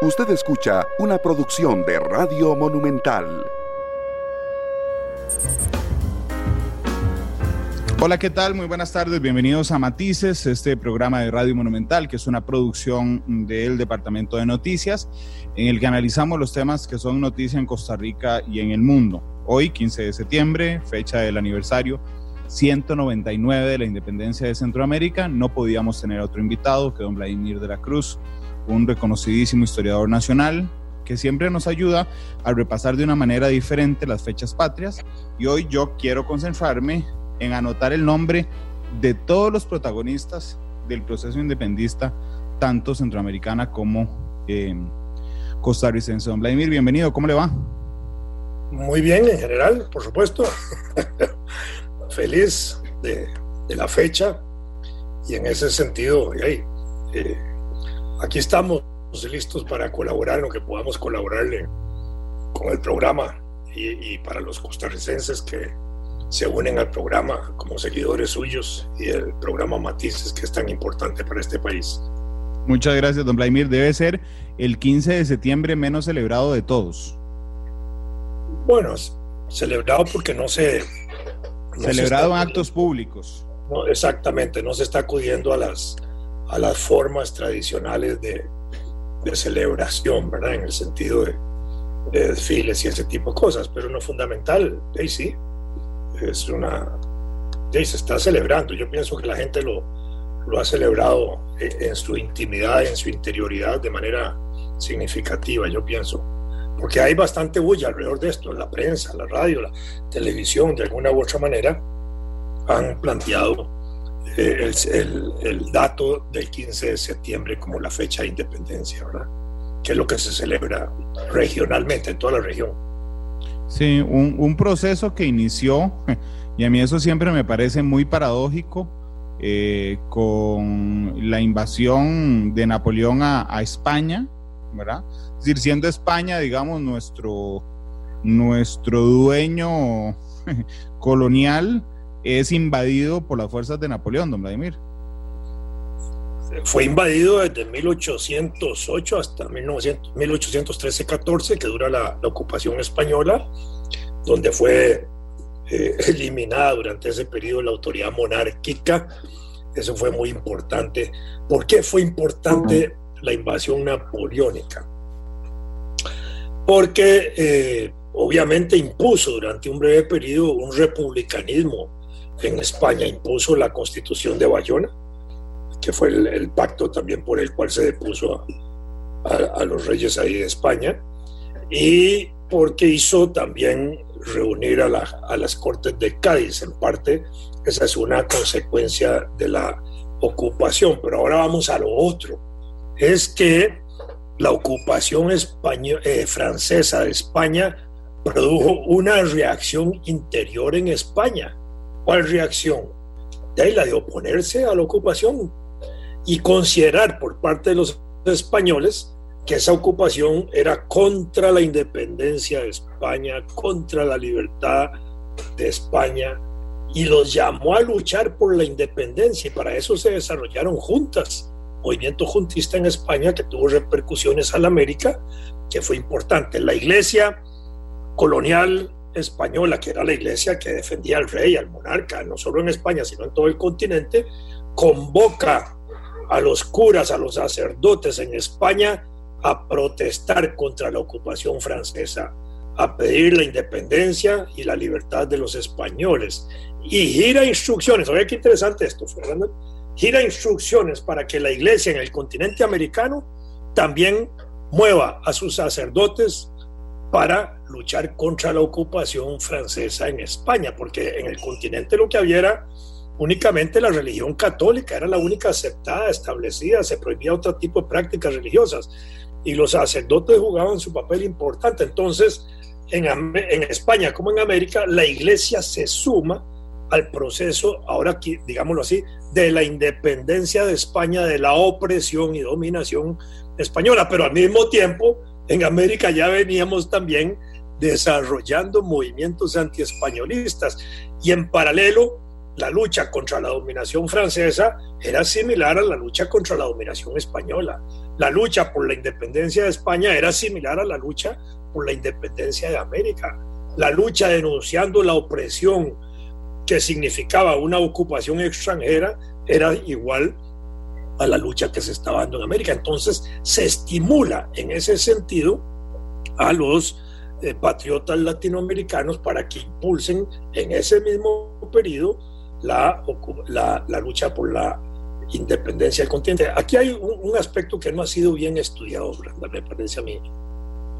Usted escucha una producción de Radio Monumental. Hola, ¿qué tal? Muy buenas tardes. Bienvenidos a Matices, este programa de Radio Monumental, que es una producción del Departamento de Noticias, en el que analizamos los temas que son noticia en Costa Rica y en el mundo. Hoy, 15 de septiembre, fecha del aniversario 199 de la independencia de Centroamérica, no podíamos tener otro invitado que don Vladimir de la Cruz, un reconocidísimo historiador nacional que siempre nos ayuda a repasar de una manera diferente las fechas patrias. Y hoy yo quiero concentrarme en anotar el nombre de todos los protagonistas del proceso independista, tanto centroamericana como eh, costarricense. Don Vladimir, bienvenido, ¿cómo le va? Muy bien, en general, por supuesto. Feliz de, la fecha y en ese sentido, hey, eh, aquí estamos listos para colaborar en lo que podamos colaborarle con el programa y, para los costarricenses que se unen al programa como seguidores suyos y el programa Matices que es tan importante para este país. Muchas gracias, don Vladimir. Debe ser el 15 de septiembre menos celebrado de todos. Bueno, celebrado porque no se... celebrado en actos públicos. No, exactamente, no se está acudiendo a las a las formas tradicionales de, celebración, ¿verdad? En el sentido de, desfiles y ese tipo de cosas, pero lo fundamental, ahí sí, es una... ahí se está celebrando. Yo pienso que la gente lo, lo ha celebrado en su intimidad, en su interioridad de manera significativa, yo pienso. Porque hay bastante bulla alrededor de esto, la prensa, la radio, la televisión, de alguna u otra manera, han planteado el, el, dato del 15 de septiembre como la fecha de independencia, ¿verdad? Que es lo que se celebra regionalmente en toda la región. Sí, un, un proceso que inició, y a mí eso siempre me parece muy paradójico, eh, con la invasión de Napoleón a, a, España, ¿verdad? Es decir, siendo España, digamos, nuestro, nuestro dueño colonial, es invadido por las fuerzas de Napoleón, don Vladimir. Fue invadido desde 1808 hasta 1813-14, que dura la, ocupación española, donde fue eh, eliminada durante ese periodo la autoridad monárquica. Eso fue muy importante. ¿Por qué fue importante la invasión napoleónica? Porque eh, obviamente impuso durante un breve periodo un republicanismo en España impuso la constitución de Bayona, que fue el, pacto también por el cual se depuso a, los reyes ahí de España, y porque hizo también reunir a, a las Cortes de Cádiz, en parte, esa es una consecuencia de la ocupación. Pero ahora vamos a lo otro, es que la ocupación eh, francesa de España produjo una reacción interior en España ¿Cuál reacción? De ahí la de oponerse a la ocupación y considerar por parte de los españoles que esa ocupación era contra la independencia de España, contra la libertad de España, y los llamó a luchar por la independencia y para eso se desarrollaron juntas, movimiento juntista en España que tuvo repercusiones a la América, que fue importante. La iglesia colonial española, que era la iglesia que defendía al rey, al monarca, no solo en España, sino en todo el continente, convoca a los curas, a los sacerdotes en España a protestar contra la ocupación francesa, a pedir la independencia y la libertad de los españoles. Y gira instrucciones, oye qué interesante esto, Fernando, gira instrucciones para que la iglesia en el continente americano también mueva a sus sacerdotes para luchar contra la ocupación francesa en España, porque en el continente lo que había era únicamente la religión católica, era la única aceptada, establecida, se prohibía otro tipo de prácticas religiosas y los sacerdotes jugaban su papel importante. Entonces, en, en España como en América, la iglesia se suma al proceso, ahora digámoslo así, de la independencia de España, de la opresión y dominación española, pero al mismo tiempo en América ya veníamos también desarrollando movimientos antiespañolistas y en paralelo la lucha contra la dominación francesa era similar a la lucha contra la dominación española. La lucha por la independencia de España era similar a la lucha por la independencia de América. La lucha denunciando la opresión que significaba una ocupación extranjera era igual a la lucha que se estaba dando en América. Entonces se estimula en ese sentido a los eh, patriotas latinoamericanos para que impulsen en ese mismo periodo la, la, lucha por la independencia del continente. Aquí hay un, aspecto que no ha sido bien estudiado, me parece a mí.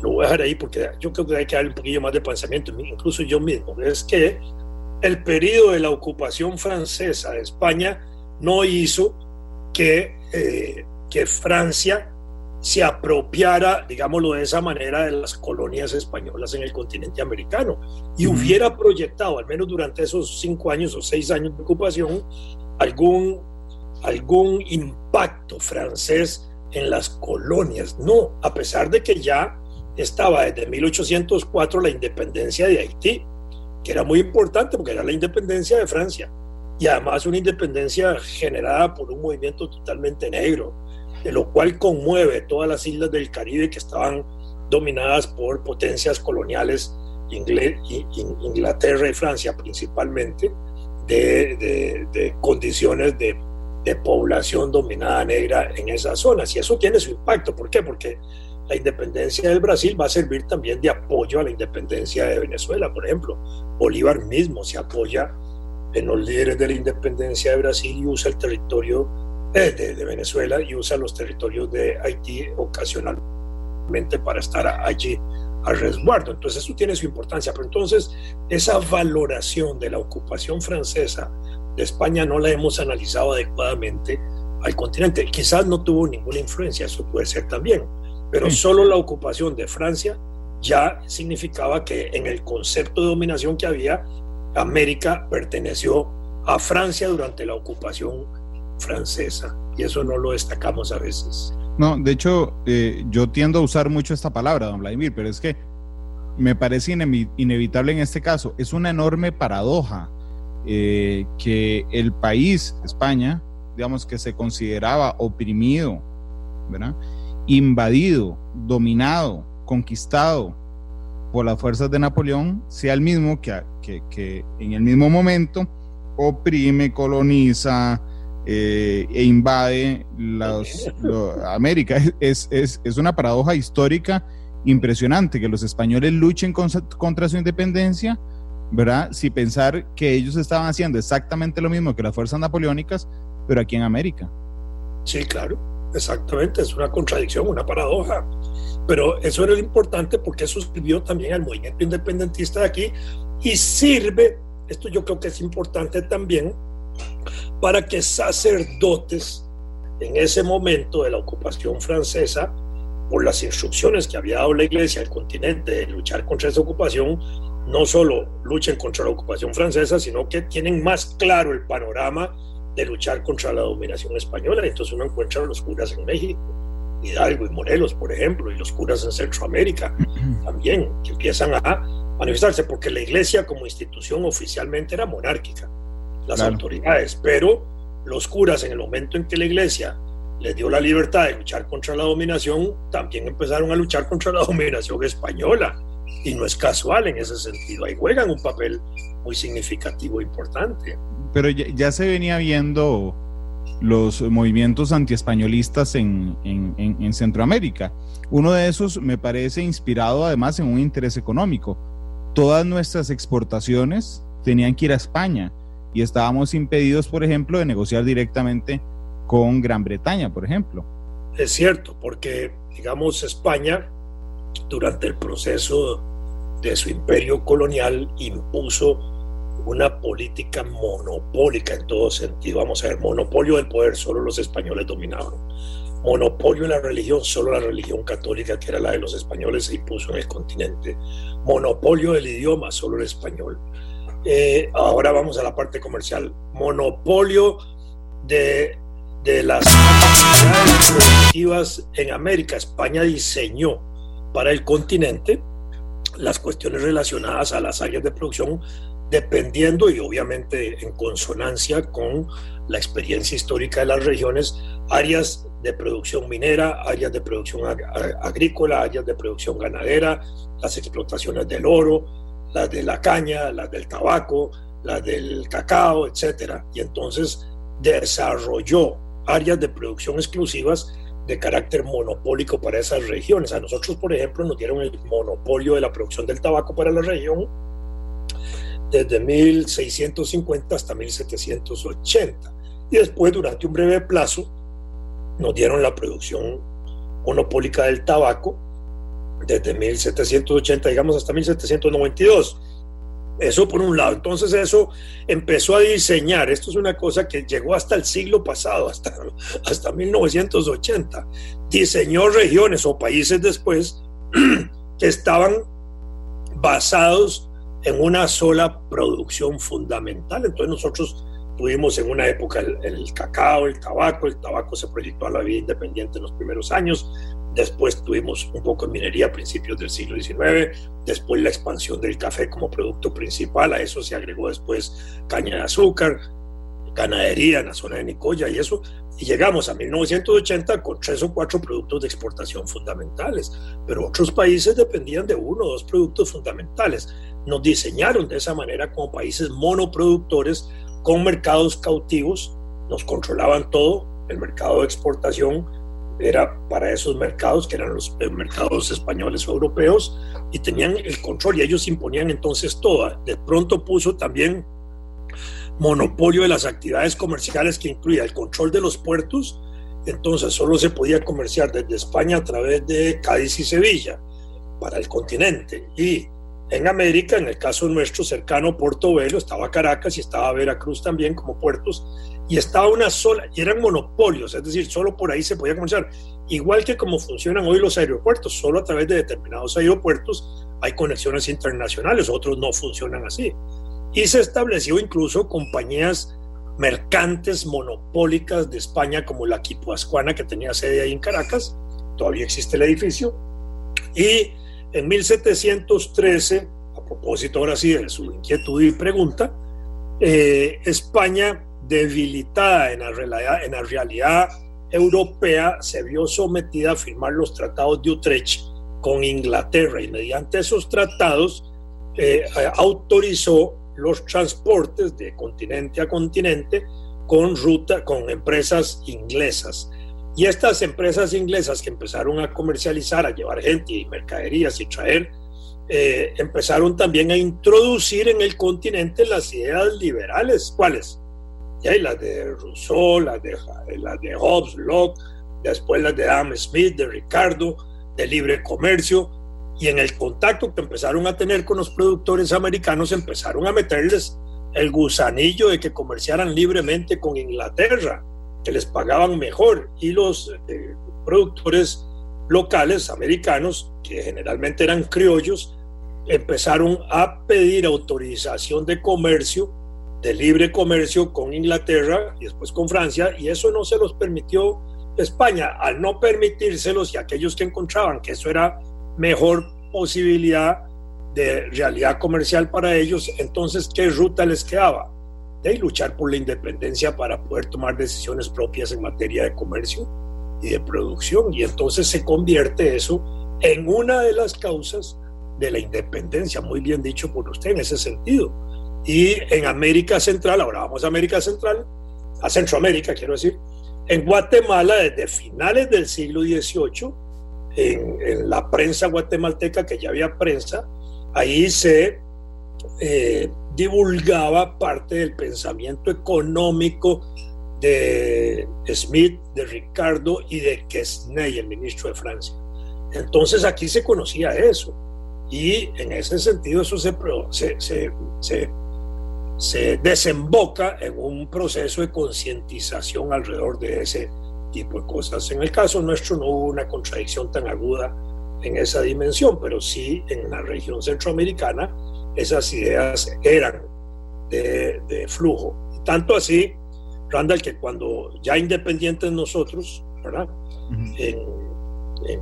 Lo voy a dejar ahí porque yo creo que hay que darle un poquillo más de pensamiento, incluso yo mismo. Es que el periodo de la ocupación francesa de España no hizo que, eh, que Francia se apropiara, digámoslo de esa manera, de las colonias españolas en el continente americano y hubiera proyectado, al menos durante esos cinco años o seis años de ocupación, algún, algún impacto francés en las colonias. No, a pesar de que ya estaba desde 1804 la independencia de Haití, que era muy importante porque era la independencia de Francia y además una independencia generada por un movimiento totalmente negro de lo cual conmueve todas las islas del Caribe que estaban dominadas por potencias coloniales, Inglaterra y Francia principalmente, de, condiciones de, de, población dominada negra en esas zonas. Y eso tiene su impacto. ¿Por qué? Porque la independencia del Brasil va a servir también de apoyo a la independencia de Venezuela, por ejemplo. Bolívar mismo se apoya en los líderes de la independencia de Brasil y usa el territorio de, Venezuela y usa los territorios de Haití ocasionalmente para estar allí a resguardo. Entonces eso tiene su importancia, pero entonces esa valoración de la ocupación francesa de España no la hemos analizado adecuadamente al continente. Quizás no tuvo ninguna influencia, eso puede ser también, pero solo la ocupación de Francia ya significaba que en el concepto de dominación que había, América perteneció a Francia durante la ocupación francesa y eso no lo destacamos a veces. No, de hecho, eh, yo tiendo a usar mucho esta palabra, don Vladimir, pero es que me parece inevitable en este caso. Es una enorme paradoja eh, que el país, España, digamos que se consideraba oprimido, invadido, dominado, conquistado por las fuerzas de Napoleón, sea el mismo que, que, que en el mismo momento oprime, coloniza, eh, e invade los, América. Es, es, es, una paradoja histórica impresionante que los españoles luchen contra su independencia, ¿verdad? Si pensar que ellos estaban haciendo exactamente lo mismo que las fuerzas napoleónicas, pero aquí en América. Sí, claro, exactamente, es una contradicción, una paradoja. Pero eso era lo importante porque eso sirvió también al movimiento independentista de aquí y sirve, esto yo creo que es importante también, para que sacerdotes en ese momento de la ocupación francesa, por las instrucciones que había dado la iglesia al continente de luchar contra esa ocupación, no solo luchen contra la ocupación francesa, sino que tienen más claro el panorama de luchar contra la dominación española. Entonces uno encuentra a los curas en México, Hidalgo y Morelos, por ejemplo, y los curas en Centroamérica también, que empiezan a manifestarse, porque la iglesia como institución oficialmente era monárquica las autoridades, pero los curas en el momento en que la iglesia les dio la libertad de luchar contra la dominación, también empezaron a luchar contra la dominación española. Y no es casual en ese sentido, ahí juegan un papel muy significativo e importante. Pero ya, se venía viendo los movimientos antiespañolistas en, en, en Centroamérica. Uno de esos me parece inspirado además en un interés económico. Todas nuestras exportaciones tenían que ir a España y estábamos impedidos, por ejemplo, de negociar directamente con Gran Bretaña, por ejemplo. Es cierto, porque, digamos, España, durante el proceso de su imperio colonial, impuso una política monopólica en todo sentido. Vamos a ver, monopolio del poder, solo los españoles dominaban. Monopolio en la religión, solo la religión católica, que era la de los españoles, se impuso en el continente. Monopolio del idioma, solo el español. Eh, ahora vamos a la parte comercial. Monopolio de, de las actividades productivas en América. España diseñó para el continente las cuestiones relacionadas a las áreas de producción dependiendo y obviamente en consonancia con la experiencia histórica de las regiones, áreas de producción minera, áreas de producción agrícola, áreas de producción ganadera, las explotaciones del oro, las de la caña, las del tabaco, las del cacao, etcétera. Y entonces desarrolló áreas de producción exclusivas de carácter monopólico para esas regiones. A nosotros, por ejemplo, nos dieron el monopolio de la producción del tabaco para la región desde 1650 hasta 1780. Y después, durante un breve plazo, nos dieron la producción monopólica del tabaco desde 1780, digamos, hasta 1792. Eso por un lado. Entonces eso empezó a diseñar. Esto es una cosa que llegó hasta el siglo pasado, hasta, hasta 1980. Diseñó regiones o países después que estaban basados en una sola producción fundamental. Entonces nosotros tuvimos en una época el, cacao, el tabaco, el tabaco se proyectó a la vida independiente en los primeros años, después tuvimos un poco de minería a principios del siglo XIX, después la expansión del café como producto principal, a eso se agregó después caña de azúcar, ganadería en la zona de Nicoya y eso, y llegamos a 1980 con tres o cuatro productos de exportación fundamentales, pero otros países dependían de uno o dos productos fundamentales. Nos diseñaron de esa manera como países monoproductores con mercados cautivos, nos controlaban todo, el mercado de exportación era para esos mercados, que eran los mercados españoles o europeos, y tenían el control y ellos imponían entonces todo. De pronto puso también monopolio de las actividades comerciales que incluía el control de los puertos, entonces solo se podía comerciar desde España a través de Cádiz y Sevilla para el continente. Y en América, en el caso nuestro cercano Portobelo, estaba Caracas y estaba Veracruz también como puertos, y estaba una sola, y eran monopolios, es decir, solo por ahí se podía comerciar. Igual que como funcionan hoy los aeropuertos, solo a través de determinados aeropuertos hay conexiones internacionales, otros no funcionan así. Y se estableció incluso compañías mercantes monopólicas de España como la Quipuascuana que tenía sede ahí en Caracas, todavía existe el edificio, y en 1713, a propósito ahora de su inquietud y pregunta, eh, España, debilitada en la, realidad, en la realidad europea, se vio sometida a firmar los tratados de Utrecht con Inglaterra y mediante esos tratados eh, autorizó los transportes de continente a continente con ruta con empresas inglesas y estas empresas inglesas que empezaron a comercializar, a llevar gente y mercaderías y traer, eh, empezaron también a introducir en el continente las ideas liberales. ¿Cuáles? Y hay las de Rousseau, las de, las de Hobbes, Locke, después las de Adam Smith, de Ricardo, de libre comercio. Y en el contacto que empezaron a tener con los productores americanos, empezaron a meterles el gusanillo de que comerciaran libremente con Inglaterra que les pagaban mejor y los eh, productores locales americanos, que generalmente eran criollos, empezaron a pedir autorización de comercio, de libre comercio con Inglaterra y después con Francia, y eso no se los permitió España. Al no permitírselos y aquellos que encontraban que eso era mejor posibilidad de realidad comercial para ellos, entonces, ¿qué ruta les quedaba? De luchar por la independencia para poder tomar decisiones propias en materia de comercio y de producción. Y entonces se convierte eso en una de las causas de la independencia, muy bien dicho por usted en ese sentido. Y en América Central, ahora vamos a América Central, a Centroamérica quiero decir, en Guatemala desde finales del siglo XVIII, en, la prensa guatemalteca, que ya había prensa, ahí se eh, divulgaba parte del pensamiento económico de Smith, de Ricardo y de Quesnay, el ministro de Francia. Entonces aquí se conocía eso y en ese sentido eso se, se, se, se desemboca en un proceso de concientización alrededor de ese tipo de cosas. En el caso nuestro no hubo una contradicción tan aguda en esa dimensión, pero sí en la región centroamericana esas ideas eran de, flujo. Tanto así, Randall, que cuando ya independientes nosotros, ¿verdad? en,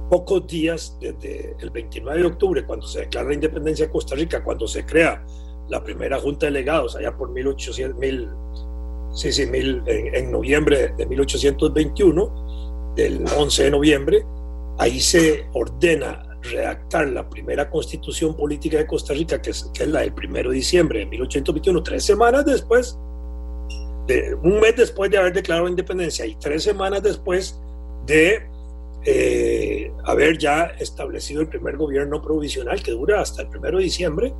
pocos días, desde el 29 de octubre, cuando se declara la independencia de Costa Rica, cuando se crea la primera junta de delegados, allá por 1800, mil, sí, sí, mil, en, noviembre de 1821, del 11 de noviembre, ahí se ordena redactar la primera constitución política de Costa Rica, que es, que la del 1 de diciembre de 1821, tres semanas después, de, un mes después de haber declarado independencia y tres semanas después de eh, haber ya establecido el primer gobierno provisional que dura hasta el 1 de diciembre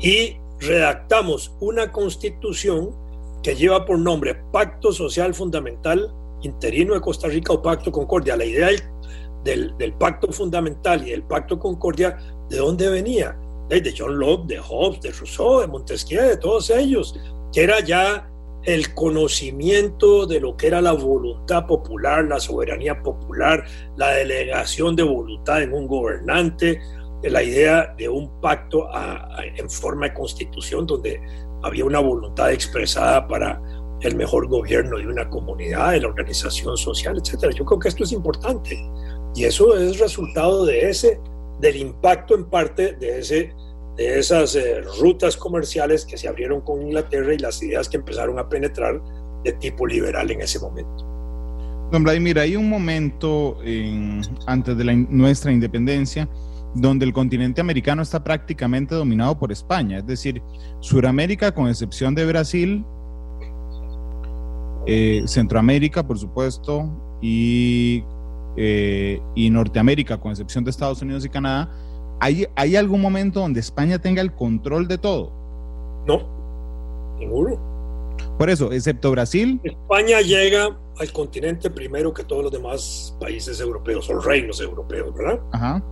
y redactamos una constitución que lleva por nombre Pacto Social Fundamental Interino de Costa Rica o Pacto Concordia. La idea del, del Pacto Fundamental y del Pacto Concordia, ¿de dónde venía? De John Locke, de Hobbes, de Rousseau, de Montesquieu, de todos ellos, que era ya el conocimiento de lo que era la voluntad popular, la soberanía popular, la delegación de voluntad en un gobernante, la idea de un pacto en forma de constitución donde había una voluntad expresada para el mejor gobierno de una comunidad, de la organización social, etcétera. Yo creo que esto es importante y eso es resultado de ese, del impacto en parte de ese de esas eh, rutas comerciales que se abrieron con Inglaterra y las ideas que empezaron a penetrar de tipo liberal en ese momento. Don Vladimir, hay un momento antes de nuestra independencia donde el continente americano está prácticamente dominado por España, es decir, Suramérica con excepción de Brasil, eh, Centroamérica por supuesto y, eh, y Norteamérica con excepción de Estados Unidos y Canadá, ¿hay, ¿hay algún momento donde España tenga el control de todo? No, ninguno. Por eso, excepto Brasil. España llega al continente primero que todos los demás países europeos o reinos europeos, ¿verdad? Ajá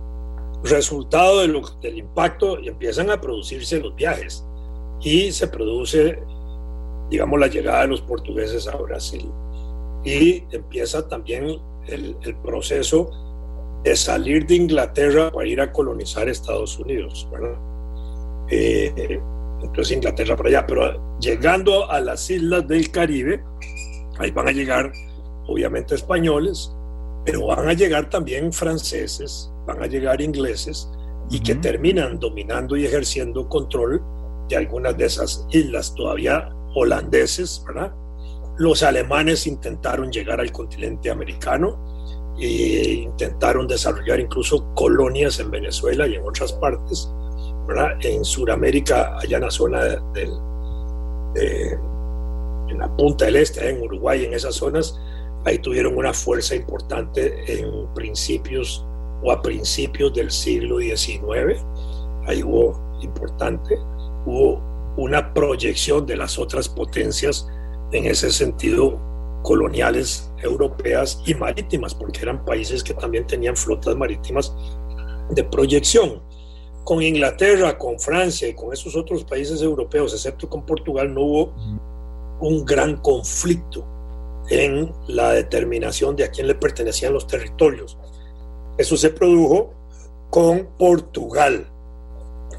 resultado del impacto y empiezan a producirse los viajes y se produce, digamos, la llegada de los portugueses a Brasil y empieza también el, proceso de salir de Inglaterra para ir a colonizar Estados Unidos, eh, entonces Inglaterra para allá, pero llegando a las islas del Caribe, ahí van a llegar obviamente españoles, pero van a llegar también franceses, van a llegar ingleses y que terminan dominando y ejerciendo control de algunas de esas islas todavía holandeses, ¿verdad? Los alemanes intentaron llegar al continente americano e intentaron desarrollar incluso colonias en Venezuela y en otras partes, ¿verdad? En Sudamérica, allá en la zona del, en la punta del este, en Uruguay, en esas zonas, ahí tuvieron una fuerza importante en principios o a principios del siglo XIX. Ahí hubo importante, hubo una proyección de las otras potencias en ese sentido coloniales europeas y marítimas, porque eran países que también tenían flotas marítimas de proyección. Con Inglaterra, con Francia y con esos otros países europeos, excepto con Portugal, no hubo un gran conflicto en la determinación de a quién le pertenecían los territorios. Eso se produjo con Portugal.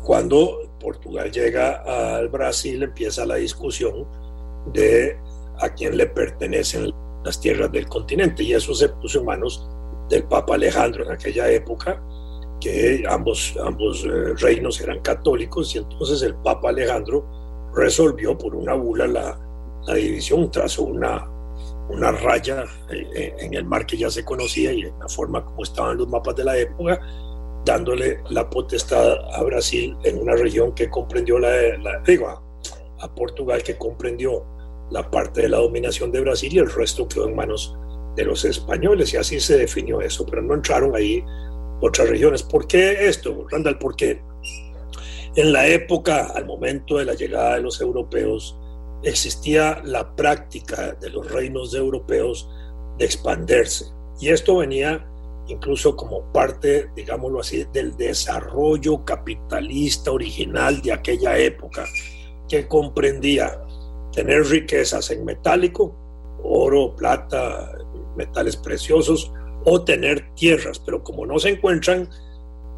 Cuando Portugal llega al Brasil empieza la discusión de a quién le pertenecen las tierras del continente. Y eso se puso en manos del Papa Alejandro en aquella época, que ambos, ambos eh, reinos eran católicos y entonces el Papa Alejandro resolvió por una bula la, la división, trazó una, una raya eh, eh, en el mar que ya se conocía y en la forma como estaban los mapas de la época, dándole la potestad a Brasil en una región que comprendió la, digo, a, Portugal que comprendió la parte de la dominación de Brasil y el resto quedó en manos de los españoles y así se definió eso, pero no entraron ahí otras regiones. ¿Por qué esto, Randall? Porque en la época, al momento de la llegada de los europeos, existía la práctica de los reinos europeos de expandirse. Y esto venía incluso como parte, digámoslo así, del desarrollo capitalista original de aquella época, que comprendía tener riquezas en metálico, oro, plata, metales preciosos, o tener tierras, pero como no se encuentran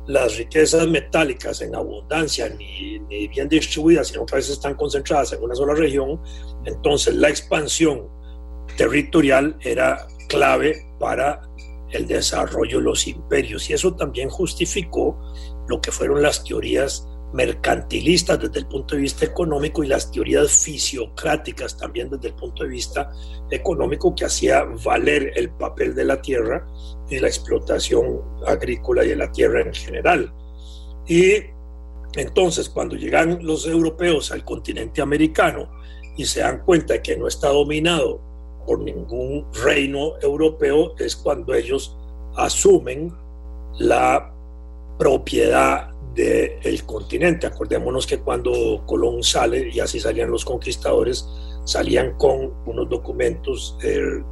las riquezas metálicas en abundancia ni, bien distribuidas, sino que a veces están concentradas en una sola región, entonces la expansión territorial era clave para el desarrollo de los imperios. Y eso también justificó lo que fueron las teorías mercantilistas desde el punto de vista económico y las teorías fisiocráticas también desde el punto de vista económico que hacía valer el papel de la tierra y la explotación agrícola y de la tierra en general. Y entonces cuando llegan los europeos al continente americano y se dan cuenta de que no está dominado por ningún reino europeo, es cuando ellos asumen la propiedad del continente. Acordémonos que cuando Colón sale, y así salían los conquistadores, salían con unos documentos eh,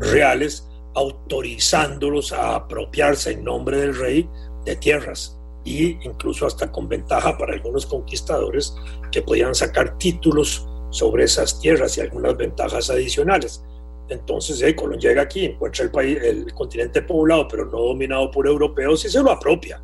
reales autorizándolos a apropiarse en nombre del rey de tierras y incluso hasta con ventaja para algunos conquistadores que podían sacar títulos sobre esas tierras y algunas ventajas adicionales. Entonces, eh, Colón llega aquí, encuentra el país, el continente poblado, pero no dominado por europeos y se lo apropia.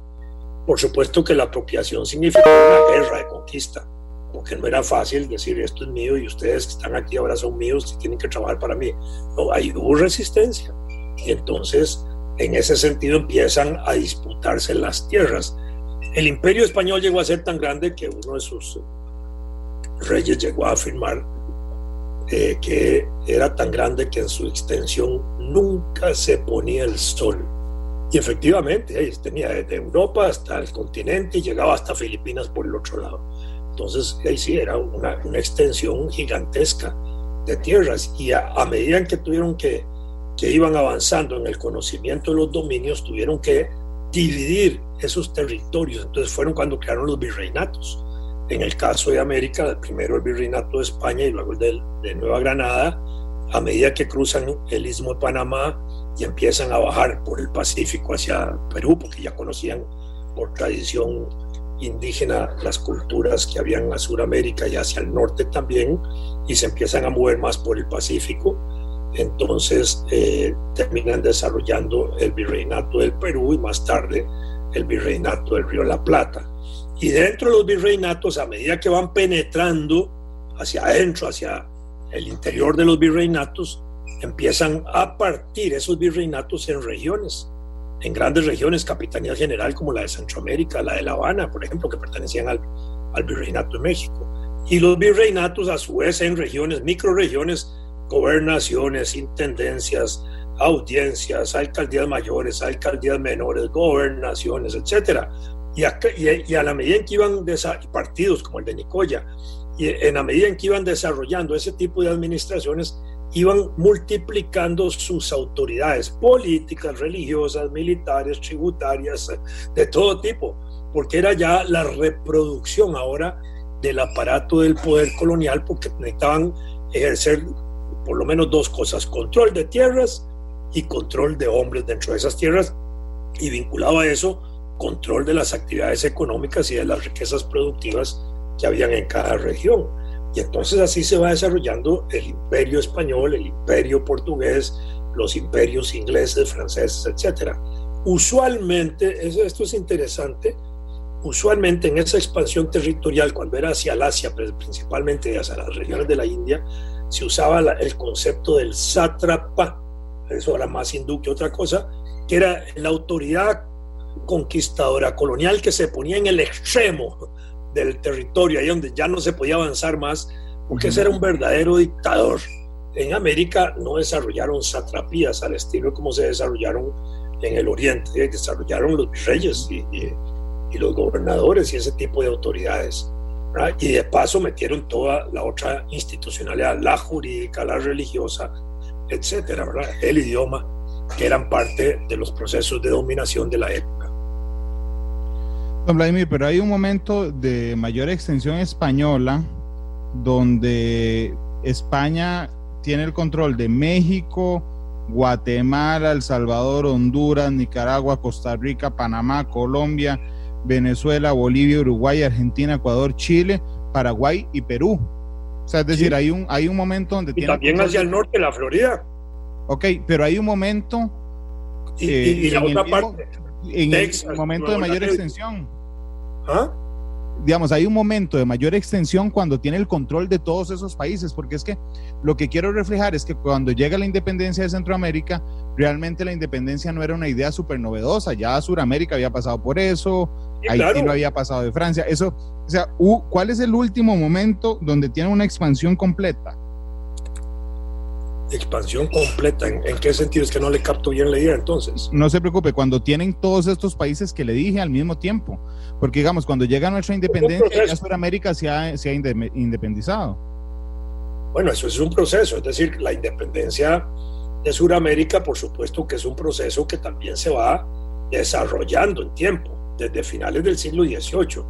Por supuesto que la apropiación significa una guerra de conquista, porque no era fácil decir esto es mío y ustedes que están aquí ahora son míos y tienen que trabajar para mí. No, ahí hubo resistencia. Y entonces, en ese sentido, empiezan a disputarse las tierras. El imperio español llegó a ser tan grande que uno de sus reyes llegó a afirmar eh, que era tan grande que en su extensión nunca se ponía el sol y efectivamente, tenía desde Europa hasta el continente y llegaba hasta Filipinas por el otro lado. Entonces, ahí sí, era una, una extensión gigantesca de tierras. Y a, medida que tuvieron que, que iban avanzando en el conocimiento de los dominios, tuvieron que dividir esos territorios. Entonces fueron cuando crearon los virreinatos. En el caso de América, primero el virreinato de España y luego el de, de Nueva Granada, a medida que cruzan el istmo de Panamá, y empiezan a bajar por el Pacífico hacia Perú, porque ya conocían por tradición indígena las culturas que habían a Sudamérica y hacia el norte también, y se empiezan a mover más por el Pacífico. Entonces eh, terminan desarrollando el virreinato del Perú y más tarde el virreinato del Río la Plata. Y dentro de los virreinatos, a medida que van penetrando hacia adentro, hacia el interior de los virreinatos, empiezan a partir esos virreinatos en regiones, en grandes regiones, capitanía general como la de Centroamérica, la de La Habana, por ejemplo, que pertenecían al, virreinato de México. Y los virreinatos a su vez en regiones, microregiones, gobernaciones, intendencias, audiencias, alcaldías mayores, alcaldías menores, gobernaciones, etc. Y a, y, a la medida en que iban partidos como el de Nicoya, y en la medida en que iban desarrollando ese tipo de administraciones, iban multiplicando sus autoridades políticas, religiosas, militares, tributarias, de todo tipo, porque era ya la reproducción ahora del aparato del poder colonial, porque necesitaban ejercer por lo menos dos cosas, control de tierras y control de hombres dentro de esas tierras, y vinculado a eso, control de las actividades económicas y de las riquezas productivas que habían en cada región. Y entonces así se va desarrollando el imperio español, el imperio portugués, los imperios ingleses, franceses, etc. Usualmente, esto es interesante, usualmente en esa expansión territorial, cuando era hacia el Asia, principalmente hacia las regiones de la India, se usaba el concepto del sátrapa, eso era más hindú que otra cosa, que era la autoridad conquistadora colonial que se ponía en el extremo del territorio, ahí donde ya no se podía avanzar más, porque ese era un verdadero dictador. En América no desarrollaron satrapías al estilo como se desarrollaron en el Oriente, eh, desarrollaron los reyes y, los gobernadores y ese tipo de autoridades. Y de paso metieron toda la otra institucionalidad, la jurídica, la religiosa, etcétera, el idioma, que eran parte de los procesos de dominación de la época. Don Vladimir, pero hay un momento de mayor extensión española donde España tiene el control de México, Guatemala, El Salvador, Honduras, Nicaragua, Costa Rica, Panamá, Colombia, Venezuela, Bolivia, Uruguay, Argentina, Ecuador, Chile, Paraguay y Perú. O sea, es decir, hay, un, hay un momento donde... Y también hacia el norte, la Florida. Ok, pero hay un momento... Y, y la otra parte en el momento de mayor extensión. ¿Ah? Digamos, hay un momento de mayor extensión cuando tiene el control de todos esos países, porque es que lo que quiero reflejar es que cuando llega la independencia de Centroamérica, realmente la independencia no era una idea súper novedosa, ya Sudamérica había pasado por eso, Haití lo había pasado de Francia, eso, o sea, ¿cuál es el último momento donde tiene una expansión completa? Expansión completa. ¿En, qué sentido? Es que no le capto bien la idea entonces. No se preocupe, cuando tienen todos estos países que le dije al mismo tiempo, porque digamos, cuando llega nuestra independencia, ya Sudamérica se ha, se ha independizado. Bueno, eso es un proceso, es decir, la independencia de Sudamérica, por supuesto que es un proceso que también se va desarrollando en tiempo, desde finales del siglo XVIII.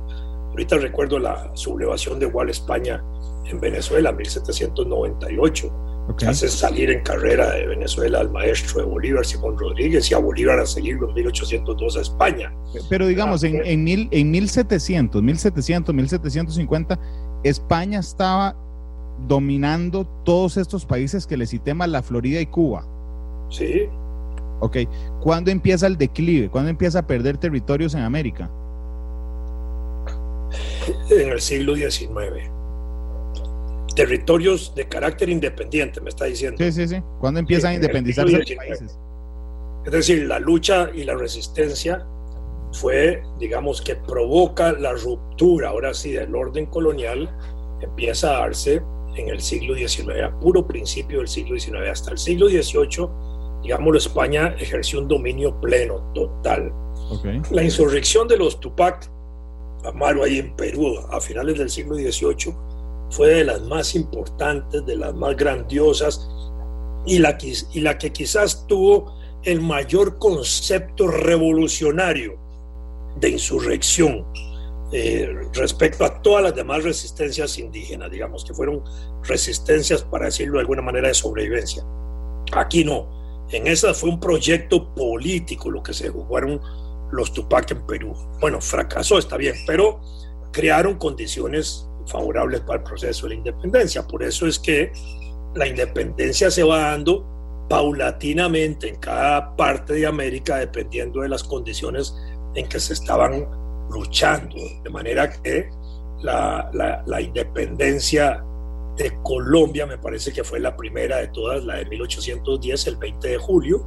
Ahorita recuerdo la sublevación de Gual España en Venezuela, 1798 Hace salir en carrera de Venezuela al maestro de Bolívar, Simón Rodríguez, y a Bolívar a seguirlo en 1802 a España. Pero digamos, en, en, mil, en 1700, 1700, 1750, España estaba dominando todos estos países que le cité más, la Florida y Cuba. Sí. Ok. ¿Cuándo empieza el declive? ¿Cuándo empieza a perder territorios en América? En el siglo XIX territorios de carácter independiente, me está diciendo. Sí, sí, sí. ¿Cuándo empiezan a independizarse los países? Es decir, la lucha y la resistencia fue, digamos, que provoca la ruptura, ahora sí, del orden colonial, empieza a darse en el siglo XIX, a puro principio del siglo XIX. Hasta el siglo XVIII, digámoslo, España ejerció un dominio pleno, total. La insurrección de los Tupac Amaro ahí en Perú a finales del siglo XVIII fue de las más importantes, de las más grandiosas y la, y la que quizás tuvo el mayor concepto revolucionario de insurrección eh, respecto a todas las demás resistencias indígenas, digamos, que fueron resistencias, para decirlo de alguna manera, de sobrevivencia. Aquí no. En esa fue un proyecto político lo que se jugaron los Tupac en Perú. Bueno, fracasó, está bien, pero crearon condiciones favorables para el proceso de la independencia. Por eso es que la independencia se va dando paulatinamente en cada parte de América dependiendo de las condiciones en que se estaban luchando. De manera que la, la, independencia de Colombia me parece que fue la primera de todas, la de 1810, el 20 de julio.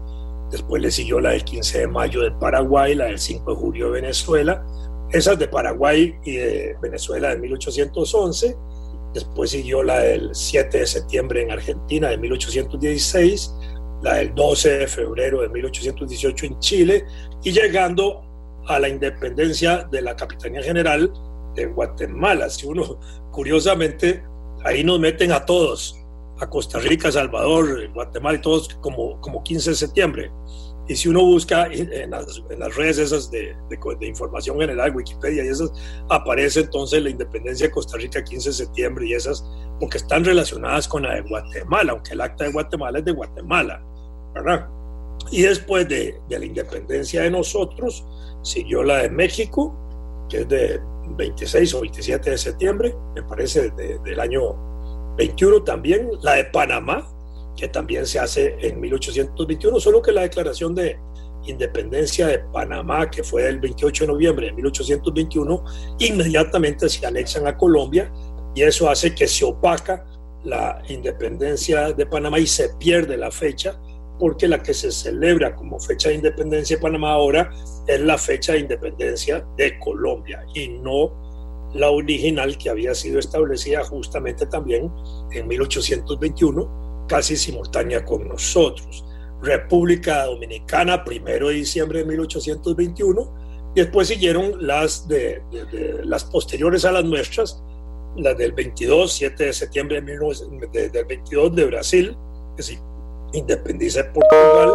Después le siguió la del 15 de mayo de Paraguay, la del 5 de julio de Venezuela, esas de Paraguay y de Venezuela de 1811. Después siguió la del 7 de septiembre en Argentina de 1816, la del 12 de febrero de 1818 en Chile y llegando a la independencia de la Capitanía General de Guatemala. Si uno, curiosamente, ahí nos meten a todos, a Costa Rica, Salvador, Guatemala y todos como, como 15 de septiembre. Y si uno busca en las, redes esas de, información general, Wikipedia y esas, aparece entonces la independencia de Costa Rica 15 de septiembre y esas, porque están relacionadas con la de Guatemala, aunque el acta de Guatemala es de Guatemala, ¿verdad? Y después de, la independencia de nosotros, siguió la de México, que es de 26 o 27 de septiembre, me parece, del año 21 también, la de Panamá, que también se hace en 1821, solo que la declaración de independencia de Panamá, que fue el 28 de noviembre de 1821, inmediatamente se anexan a Colombia y eso hace que se opaca la independencia de Panamá y se pierde la fecha, porque la que se celebra como fecha de independencia de Panamá ahora es la fecha de independencia de Colombia y no la original que había sido establecida justamente también en 1821 casi simultánea con nosotros. República Dominicana, primero de diciembre de 1821, y después siguieron las, de, las posteriores a las nuestras, las del 22, 7 de septiembre de, del 22 de Brasil, que se de Portugal,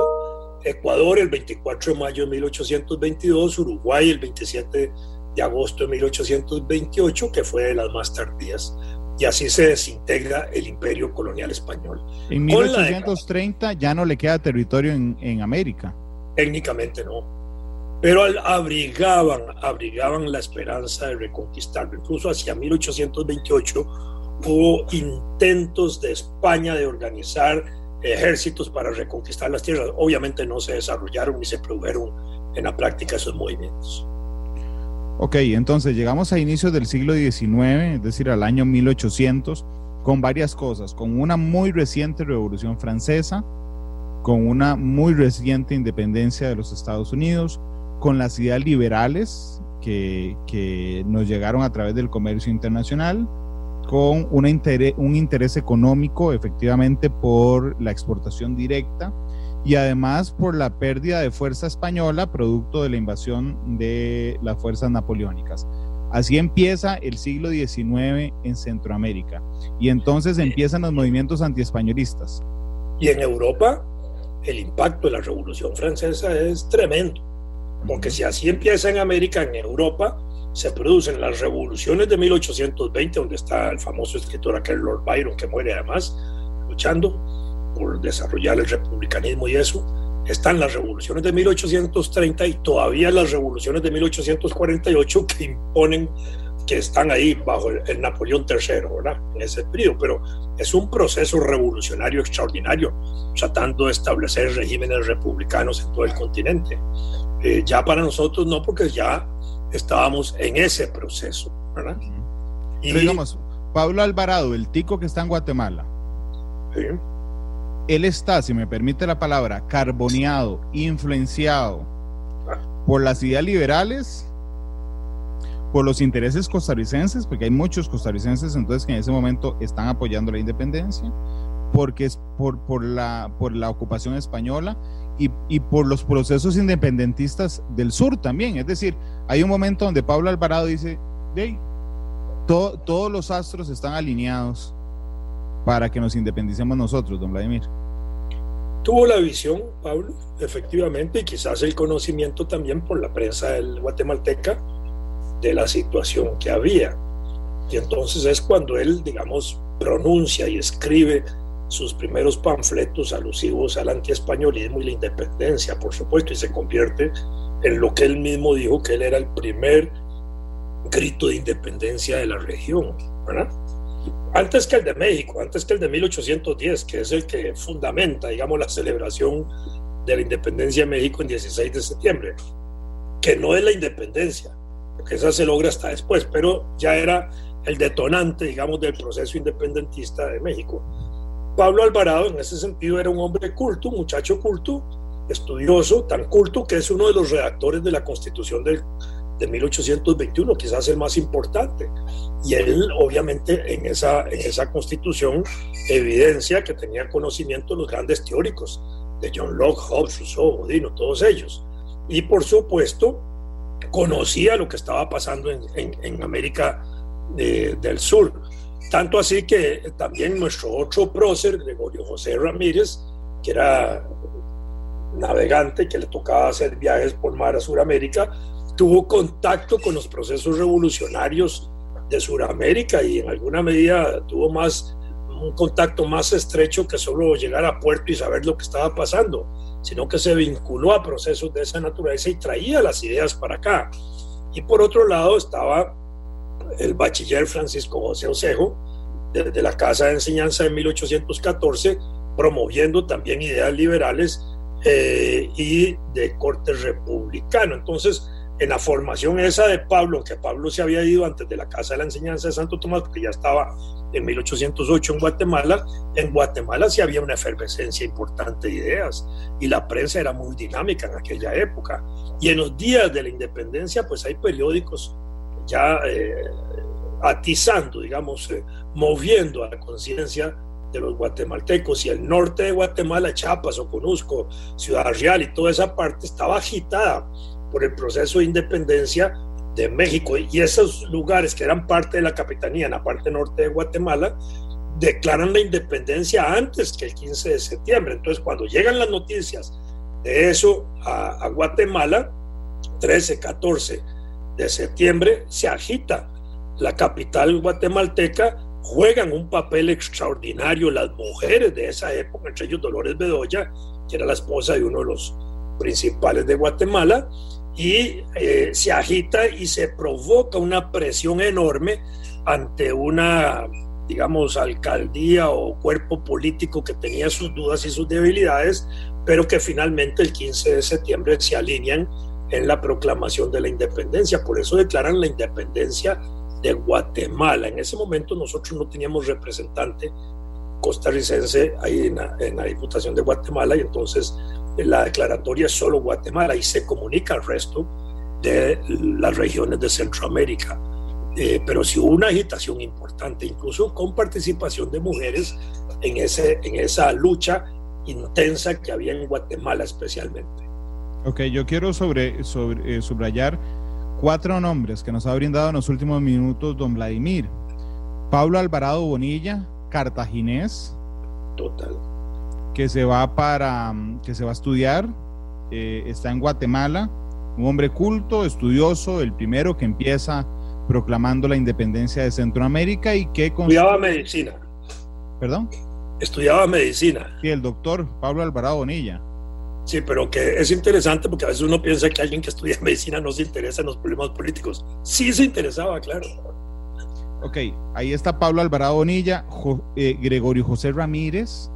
Ecuador el 24 de mayo de 1822, Uruguay el 27 de agosto de 1828, que fue de las más tardías y así se desintegra el imperio colonial español. En 1830 ya no le queda territorio en, en América. Técnicamente no, pero abrigaban, abrigaban la esperanza de reconquistarlo. Incluso hacia 1828 hubo intentos de España de organizar ejércitos para reconquistar las tierras. Obviamente no se desarrollaron ni se produjeron en la práctica esos movimientos. Ok, entonces llegamos a inicios del siglo XIX, es decir, al año 1800, con varias cosas, con una muy reciente revolución francesa, con una muy reciente independencia de los Estados Unidos, con las ideas liberales que, que nos llegaron a través del comercio internacional, con una interés, un interés económico efectivamente por la exportación directa y además por la pérdida de fuerza española producto de la invasión de las fuerzas napoleónicas. Así empieza el siglo XIX en Centroamérica y entonces empiezan los movimientos antiespañolistas. Y en Europa el impacto de la Revolución Francesa es tremendo, porque si así empieza en América, en Europa, se producen las revoluciones de 1820, donde está el famoso escritor aquel Lord Byron, que muere además luchando por desarrollar el republicanismo y eso. Están las revoluciones de 1830 y todavía las revoluciones de 1848 que imponen que están ahí bajo el, Napoleón III, ¿verdad? En ese periodo, pero es un proceso revolucionario extraordinario, tratando de establecer regímenes republicanos en todo el continente. Eh, ya para nosotros no, porque ya estábamos en ese proceso, ¿verdad? Y digamos, Pablo Alvarado, el tico que está en Guatemala, él está, si me permite la palabra, carboneado, influenciado por las ideas liberales, por los intereses costarricenses, porque hay muchos costarricenses entonces que en ese momento están apoyando la independencia, porque es por, la, ocupación española y, y, por los procesos independentistas del sur también. Es decir, hay un momento donde Pablo Alvarado dice, hey, todos los astros están alineados para que nos independicemos nosotros, don Vladimir. Tuvo la visión, Pablo, efectivamente, y quizás el conocimiento también por la prensa del guatemalteca de la situación que había. Y entonces es cuando él, digamos, pronuncia y escribe sus primeros panfletos alusivos al antiespañolismo y la independencia, por supuesto, y se convierte en lo que él mismo dijo que él era el primer grito de independencia de la región, ¿verdad? Antes que el de México, antes que el de 1810, que es el que fundamenta, digamos, la celebración de la independencia de México en 16 de septiembre, que no es la independencia, porque esa se logra hasta después, pero ya era el detonante, digamos, del proceso independentista de México. Pablo Alvarado, en ese sentido, era un hombre culto, un muchacho culto, estudioso, tan culto que es uno de los redactores de la Constitución del, de 1821, quizás el más importante. Y él, obviamente, en esa, en esa Constitución evidencia que tenía conocimiento los grandes teóricos, de John Locke, Hobbes, Rousseau, Bodino, todos ellos. Y, por supuesto, conocía lo que estaba pasando en, en, América del Sur. Tanto así que también nuestro otro prócer, Gregorio José Ramírez, que era navegante, que le tocaba hacer viajes por mar a Sudamérica, tuvo contacto con los procesos revolucionarios de Sudamérica y en alguna medida tuvo más un contacto más estrecho que solo llegar a puerto y saber lo que estaba pasando, sino que se vinculó a procesos de esa naturaleza y traía las ideas para acá. Y por otro lado estaba el bachiller Francisco José Osejo, desde la Casa de Enseñanza de 1814, promoviendo también ideas liberales eh, y de corte republicano. Entonces, en la formación esa de Pablo, que Pablo se había ido antes de la Casa de la Enseñanza de Santo Tomás, porque ya estaba en 1808 en Guatemala, en Guatemala sí había una efervescencia importante de ideas y la prensa era muy dinámica en aquella época. Y en los días de la independencia, pues hay periódicos ya eh, atizando, digamos, eh, moviendo a la conciencia de los guatemaltecos y el norte de Guatemala, Chiapas, Oconusco, Ciudad Real y toda esa parte estaba agitada por el proceso de independencia de México y esos lugares que eran parte de la capitanía en la parte norte de Guatemala declaran la independencia antes que el 15 de septiembre. Entonces, cuando llegan las noticias de eso a, Guatemala, 13, 14 de septiembre, se agita la capital guatemalteca, juegan un papel extraordinario las mujeres de esa época, entre ellos Dolores Bedoya, que era la esposa de uno de los principales de Guatemala, y eh, se agita y se provoca una presión enorme ante una, digamos, alcaldía o cuerpo político que tenía sus dudas y sus debilidades, pero que finalmente el 15 de septiembre se alinean en la proclamación de la independencia. Por eso declaran la independencia de Guatemala. En ese momento nosotros no teníamos representante costarricense ahí en la, en la, Diputación de Guatemala y entonces la declaratoria es solo Guatemala y se comunica al resto de las regiones de Centroamérica. Eh, pero sí hubo una agitación importante, incluso con participación de mujeres en, ese, en esa lucha intensa que había en Guatemala especialmente. Ok, yo quiero sobre, sobre, eh, subrayar cuatro nombres que nos ha brindado en los últimos minutos don Vladimir. Pablo Alvarado Bonilla, cartaginés. Total. Que se va para, que se va a estudiar, eh, está en Guatemala, un hombre culto, estudioso, el primero que empieza proclamando la independencia de Centroamérica y que... Estudiaba medicina. ¿Perdón? Estudiaba medicina. Sí, el doctor Pablo Alvarado Bonilla. Sí, pero que es interesante porque a veces uno piensa que alguien que estudia medicina no se interesa en los problemas políticos. Sí se interesaba, claro. Ok, ahí está Pablo Alvarado Bonilla, eh, Gregorio José Ramírez.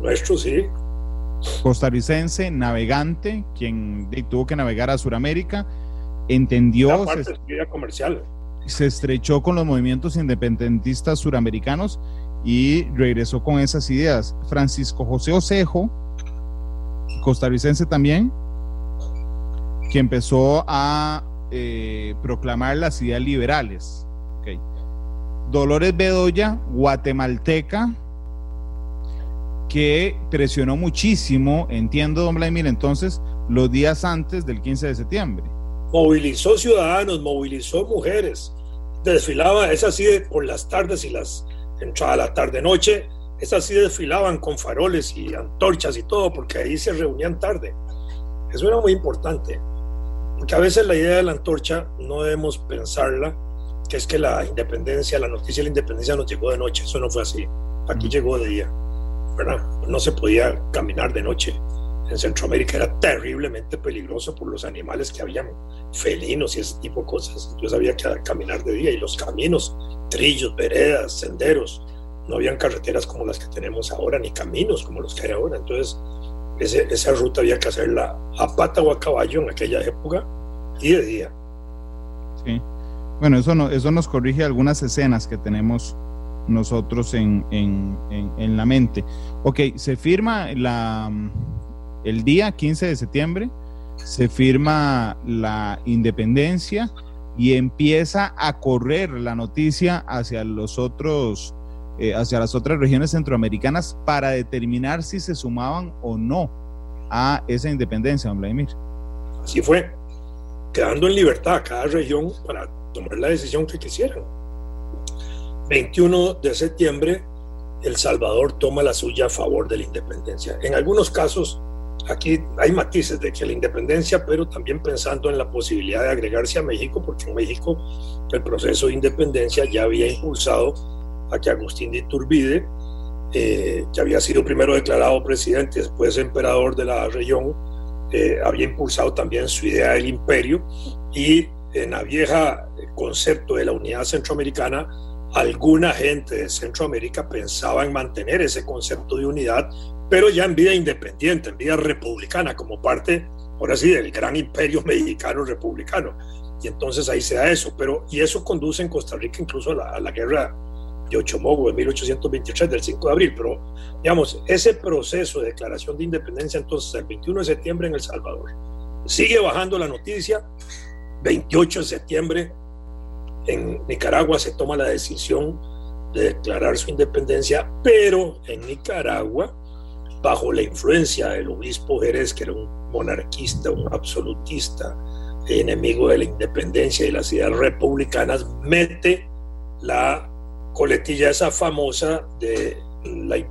Nuestro, sí. Costarricense, navegante, quien tuvo que navegar a Sudamérica, entendió. se, comercial. Se estrechó con los movimientos independentistas suramericanos y regresó con esas ideas. Francisco José Osejo, costarricense también, que empezó a eh, proclamar las ideas liberales. Dolores Bedoya, guatemalteca, que presionó muchísimo, entiendo, don Vladimir, entonces, los días antes del 15 de septiembre. Movilizó ciudadanos, movilizó mujeres, desfilaba, es así de, por las tardes y las entrada la tarde-noche, esas sí desfilaban con faroles y antorchas y todo, porque ahí se reunían tarde. Eso era muy importante, porque a veces la idea de la antorcha no debemos pensarla, que es que la independencia, la noticia de la independencia nos llegó de noche, eso no fue así, aquí llegó de día, No se podía caminar de noche. En Centroamérica era terriblemente peligroso por los animales que habían, felinos y ese tipo de cosas. Entonces había que caminar de día y los caminos, trillos, veredas, senderos, no habían carreteras como las que tenemos ahora, ni caminos como los que hay ahora. Entonces, esa ruta había que hacerla a pata o a caballo en aquella época y de día. Sí. Bueno, eso, eso nos corrige algunas escenas que tenemos nosotros en, en, en, la mente. Ok, se firma la, el día 15 de septiembre, se firma la independencia y empieza a correr la noticia hacia los otros eh, hacia las otras regiones centroamericanas para determinar si se sumaban o no a esa independencia, don Vladimir. Así fue, quedando en libertad cada región para tomar la decisión que quisieran. 21 de septiembre, El Salvador toma la suya a favor de la independencia. En algunos casos, aquí hay matices de que la independencia, pero también pensando en la posibilidad de agregarse a México, porque en México el proceso de independencia ya había impulsado a que Agustín de Iturbide, eh, que había sido primero declarado presidente, después emperador de la región, eh, había impulsado también su idea del imperio y en la vieja concepto de la unidad centroamericana, alguna gente de Centroamérica pensaba en mantener ese concepto de unidad, pero ya en vida independiente, en vida republicana, como parte, ahora sí, del gran imperio mexicano republicano. Y entonces ahí se da eso, pero y eso conduce en Costa Rica incluso a la, a la guerra de Ochomogo en 1823, del 5 de abril, pero digamos, ese proceso de declaración de independencia entonces el 21 de septiembre en El Salvador. Sigue bajando la noticia, 28 de septiembre en Nicaragua se toma la decisión de declarar su independencia, pero en Nicaragua, bajo la influencia del obispo Jerez, que era un monarquista, un absolutista, enemigo de la independencia y las ideas republicanas, mete la coletilla esa famosa de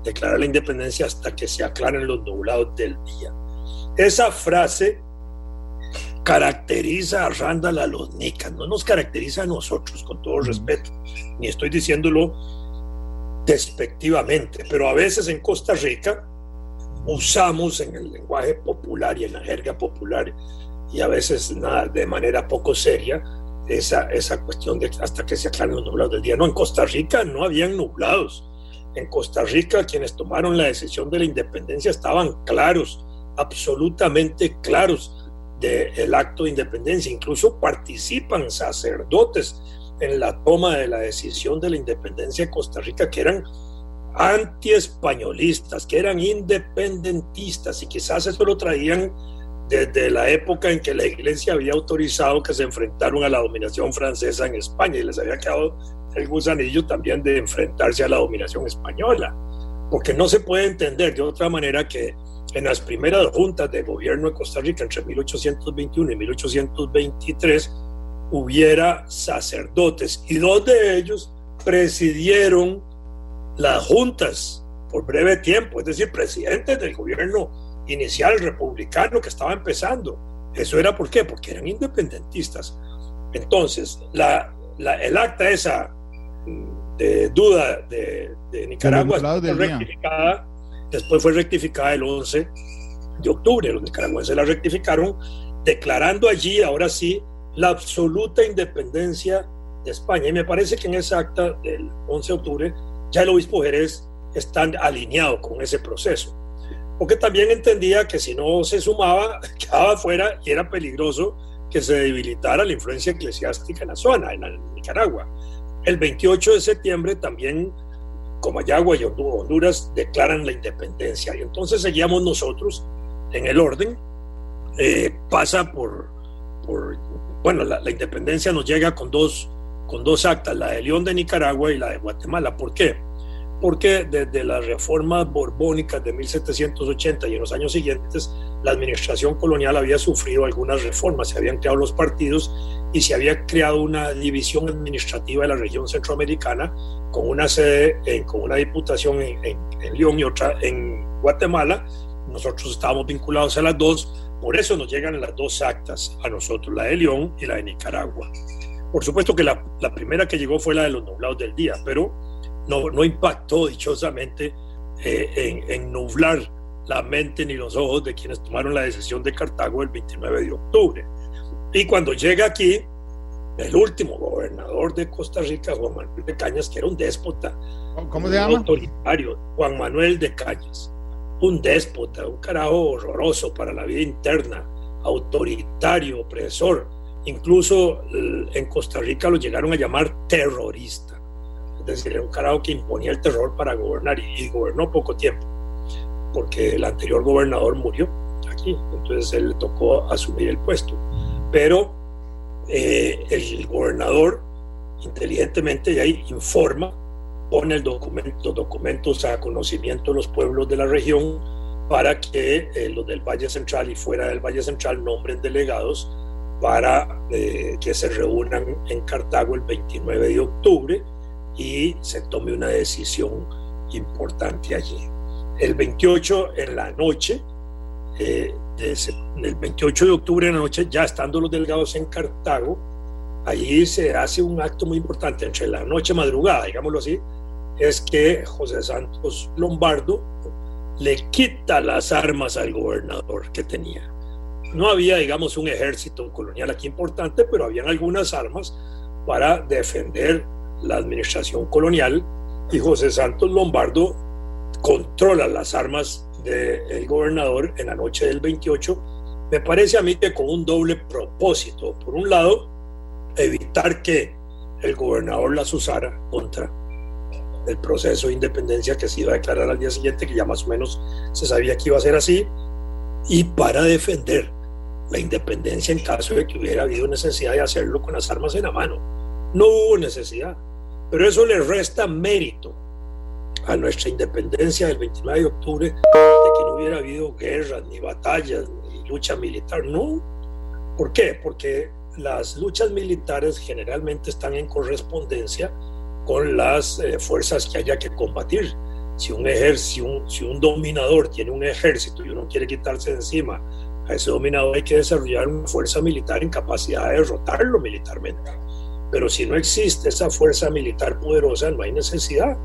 declarar la independencia hasta que se aclaren los nublados del día. Esa frase caracteriza a Randall a los Nicas, no nos caracteriza a nosotros, con todo respeto, ni estoy diciéndolo despectivamente, pero a veces en Costa Rica usamos en el lenguaje popular y en la jerga popular y a veces de manera poco seria esa, esa cuestión de hasta que se aclaren los nublados del día. No, en Costa Rica no habían nublados. En Costa Rica quienes tomaron la decisión de la independencia estaban claros, absolutamente claros del acto de independencia. Incluso participan sacerdotes en la toma de la decisión de la independencia de Costa Rica, que eran anti-españolistas, que eran independentistas y quizás eso lo traían desde la época en que la iglesia había autorizado que se enfrentaron a la dominación francesa en España y les había quedado el gusanillo también de enfrentarse a la dominación española, porque no se puede entender de otra manera que en las primeras juntas de gobierno de Costa Rica entre 1821 y 1823 hubiera sacerdotes y dos de ellos presidieron las juntas por breve tiempo, es decir, presidentes del gobierno inicial republicano que estaba empezando. ¿Eso era por qué? Porque eran independentistas. Entonces, la, el acta esa mm, de duda de, Nicaragua fue rectificada, después fue rectificada el 11 de octubre. Los nicaragüenses la rectificaron, declarando allí, ahora sí, la absoluta independencia de España. Y me parece que en esa acta del 11 de octubre ya el obispo Jerez está alineado con ese proceso. Porque también entendía que si no se sumaba, quedaba fuera y era peligroso que se debilitara la influencia eclesiástica en la zona, en Nicaragua. El 28 de septiembre también Comayagua y Honduras declaran la independencia. Y entonces seguíamos nosotros en el orden. Eh, pasa por, por bueno, la, la, independencia nos llega con dos con dos actas, la de León de Nicaragua y la de Guatemala. ¿Por qué? Porque desde las reformas borbónicas de 1780 y en los años siguientes, la administración colonial había sufrido algunas reformas, se habían creado los partidos y se había creado una división administrativa de la región centroamericana con una sede, con una diputación en, en León y otra en Guatemala. Nosotros estábamos vinculados a las dos, por eso nos llegan las dos actas a nosotros, la de León y la de Nicaragua. Por supuesto que la, primera que llegó fue la de los nublados del día, pero no, no impactó dichosamente eh, en, nublar la mente ni los ojos de quienes tomaron la decisión de Cartago el 29 de octubre. Y cuando llega aquí, el último gobernador de Costa Rica, Juan Manuel de Cañas, que era un déspota, ¿cómo se llama? Autoritario, Juan Manuel de Cañas, un déspota, un carajo horroroso para la vida interna, autoritario, opresor, Incluso eh, en Costa Rica lo llegaron a llamar terrorista. Es decir, era un carajo que imponía el terror para gobernar y, gobernó poco tiempo, porque el anterior gobernador murió aquí, entonces él le tocó asumir el puesto. Pero eh, el gobernador inteligentemente ya informa, pone el documento, los documentos a conocimiento de los pueblos de la región para que eh, los del Valle Central y fuera del Valle Central nombren delegados para eh, que se reúnan en Cartago el 29 de octubre y se tome una decisión importante allí. El 28 en la noche, eh, el 28 de octubre en la noche, ya estando los delegados en Cartago, allí se hace un acto muy importante entre la noche madrugada, digámoslo así, es que José Santos Lombardo le quita las armas al gobernador que tenía no había, digamos, un ejército colonial aquí importante, pero habían algunas armas para defender la administración colonial y José Santos Lombardo controla las armas del gobernador en la noche del 28. Me parece a mí que con un doble propósito. Por un lado, evitar que el gobernador las usara contra el proceso de independencia que se iba a declarar al día siguiente, que ya más o menos se sabía que iba a ser así, y para defender la independencia en caso de que hubiera habido necesidad de hacerlo con las armas en la mano. No hubo necesidad, pero eso le resta mérito a nuestra independencia del 29 de octubre de que no hubiera habido guerras, ni batallas, ni lucha militar. No. ¿Por qué? Porque las luchas militares generalmente están en correspondencia con las eh, fuerzas que haya que combatir. Si un, ejército, si un dominador tiene un ejército y uno quiere quitarse de encima a ese dominador hay que desarrollar una fuerza militar en capacidad de derrotarlo militarmente. Pero si no existe esa fuerza militar poderosa, no hay necesidad.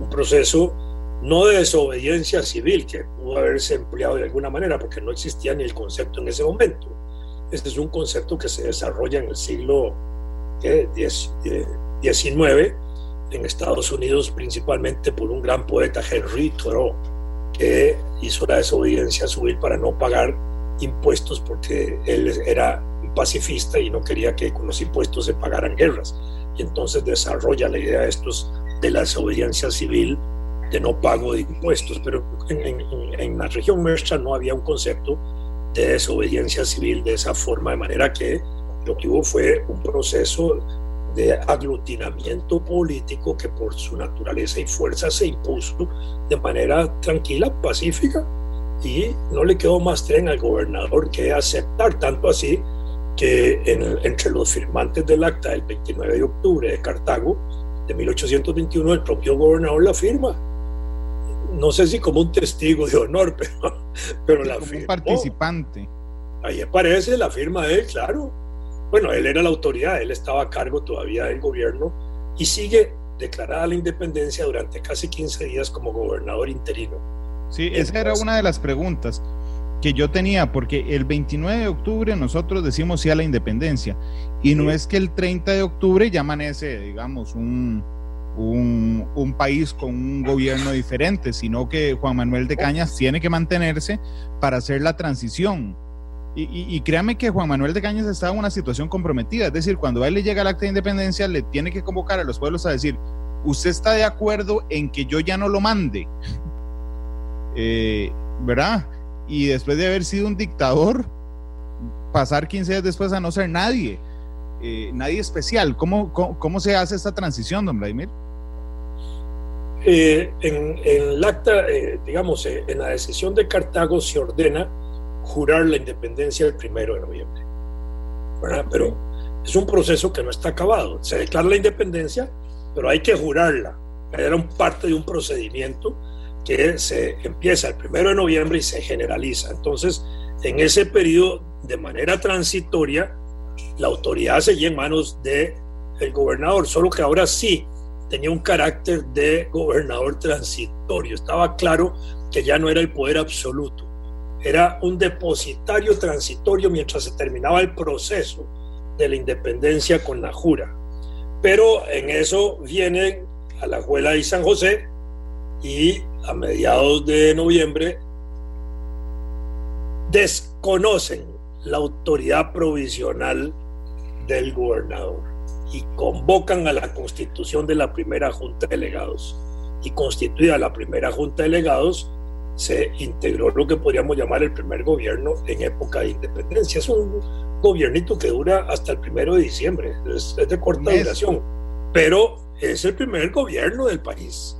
Un proceso no de desobediencia civil, que pudo haberse empleado de alguna manera, porque no existía ni el concepto en ese momento. Este es un concepto que se desarrolla en el siglo XIX en Estados Unidos, principalmente por un gran poeta, Henry Thoreau, que hizo la desobediencia civil para no pagar impuestos porque él era pacifista y no quería que con los impuestos se pagaran guerras. Y entonces desarrolla la idea de estos de la desobediencia civil de no pago de impuestos, pero en, la región nuestra no había un concepto de desobediencia civil de esa forma, de manera que lo que hubo fue un proceso de aglutinamiento político que por su naturaleza y fuerza se impuso de manera tranquila, pacífica, y no le quedó más tren al gobernador que aceptar, tanto así que entre los firmantes del acta del 29 de octubre de Cartago de 1821 el propio gobernador la firma. No sé si como un testigo de honor, pero, pero la como un participante. Ahí aparece la firma de él, claro. Bueno, él era la autoridad, él estaba a cargo todavía del gobierno y sigue declarada la independencia durante casi 15 días como gobernador interino. Sí, esa era una de las preguntas que yo tenía, porque el 29 de octubre nosotros decimos sí a la independencia, y no es que el 30 de octubre ya amanece, digamos, un, un, país con un gobierno diferente, sino que Juan Manuel de Cañas tiene que mantenerse para hacer la transición. Y, y, créame que Juan Manuel de Cañas estaba en una situación comprometida, es decir, cuando a él le llega el acta de independencia, le tiene que convocar a los pueblos a decir, usted está de acuerdo en que yo ya no lo mande, eh, ¿verdad? Y después de haber sido un dictador, pasar 15 días después a no ser nadie, eh, nadie especial. ¿Cómo, ¿Cómo, se hace esta transición, don Vladimir? Eh, en, el acta, eh, digamos, en la decisión de Cartago se ordena jurar la independencia el primero de noviembre. Pero es un proceso que no está acabado. Se declara la independencia, pero hay que jurarla. Era un parte de un procedimiento que se empieza el primero de noviembre y se generaliza. Entonces, en ese periodo, de manera transitoria, la autoridad seguía en manos del el gobernador, solo que ahora sí tenía un carácter de gobernador transitorio. Estaba claro que ya no era el poder absoluto, era un depositario transitorio mientras se terminaba el proceso de la independencia con la jura. Pero en eso viene a la Juela y San José y a mediados de noviembre desconocen la autoridad provisional del gobernador y convocan a la constitución de la primera junta de delegados. Y constituida la primera junta de delegados, se integró lo que podríamos llamar el primer gobierno en época de independencia. Es un gobiernito que dura hasta el primero de diciembre, es, de corta duración, pero es el primer gobierno del país.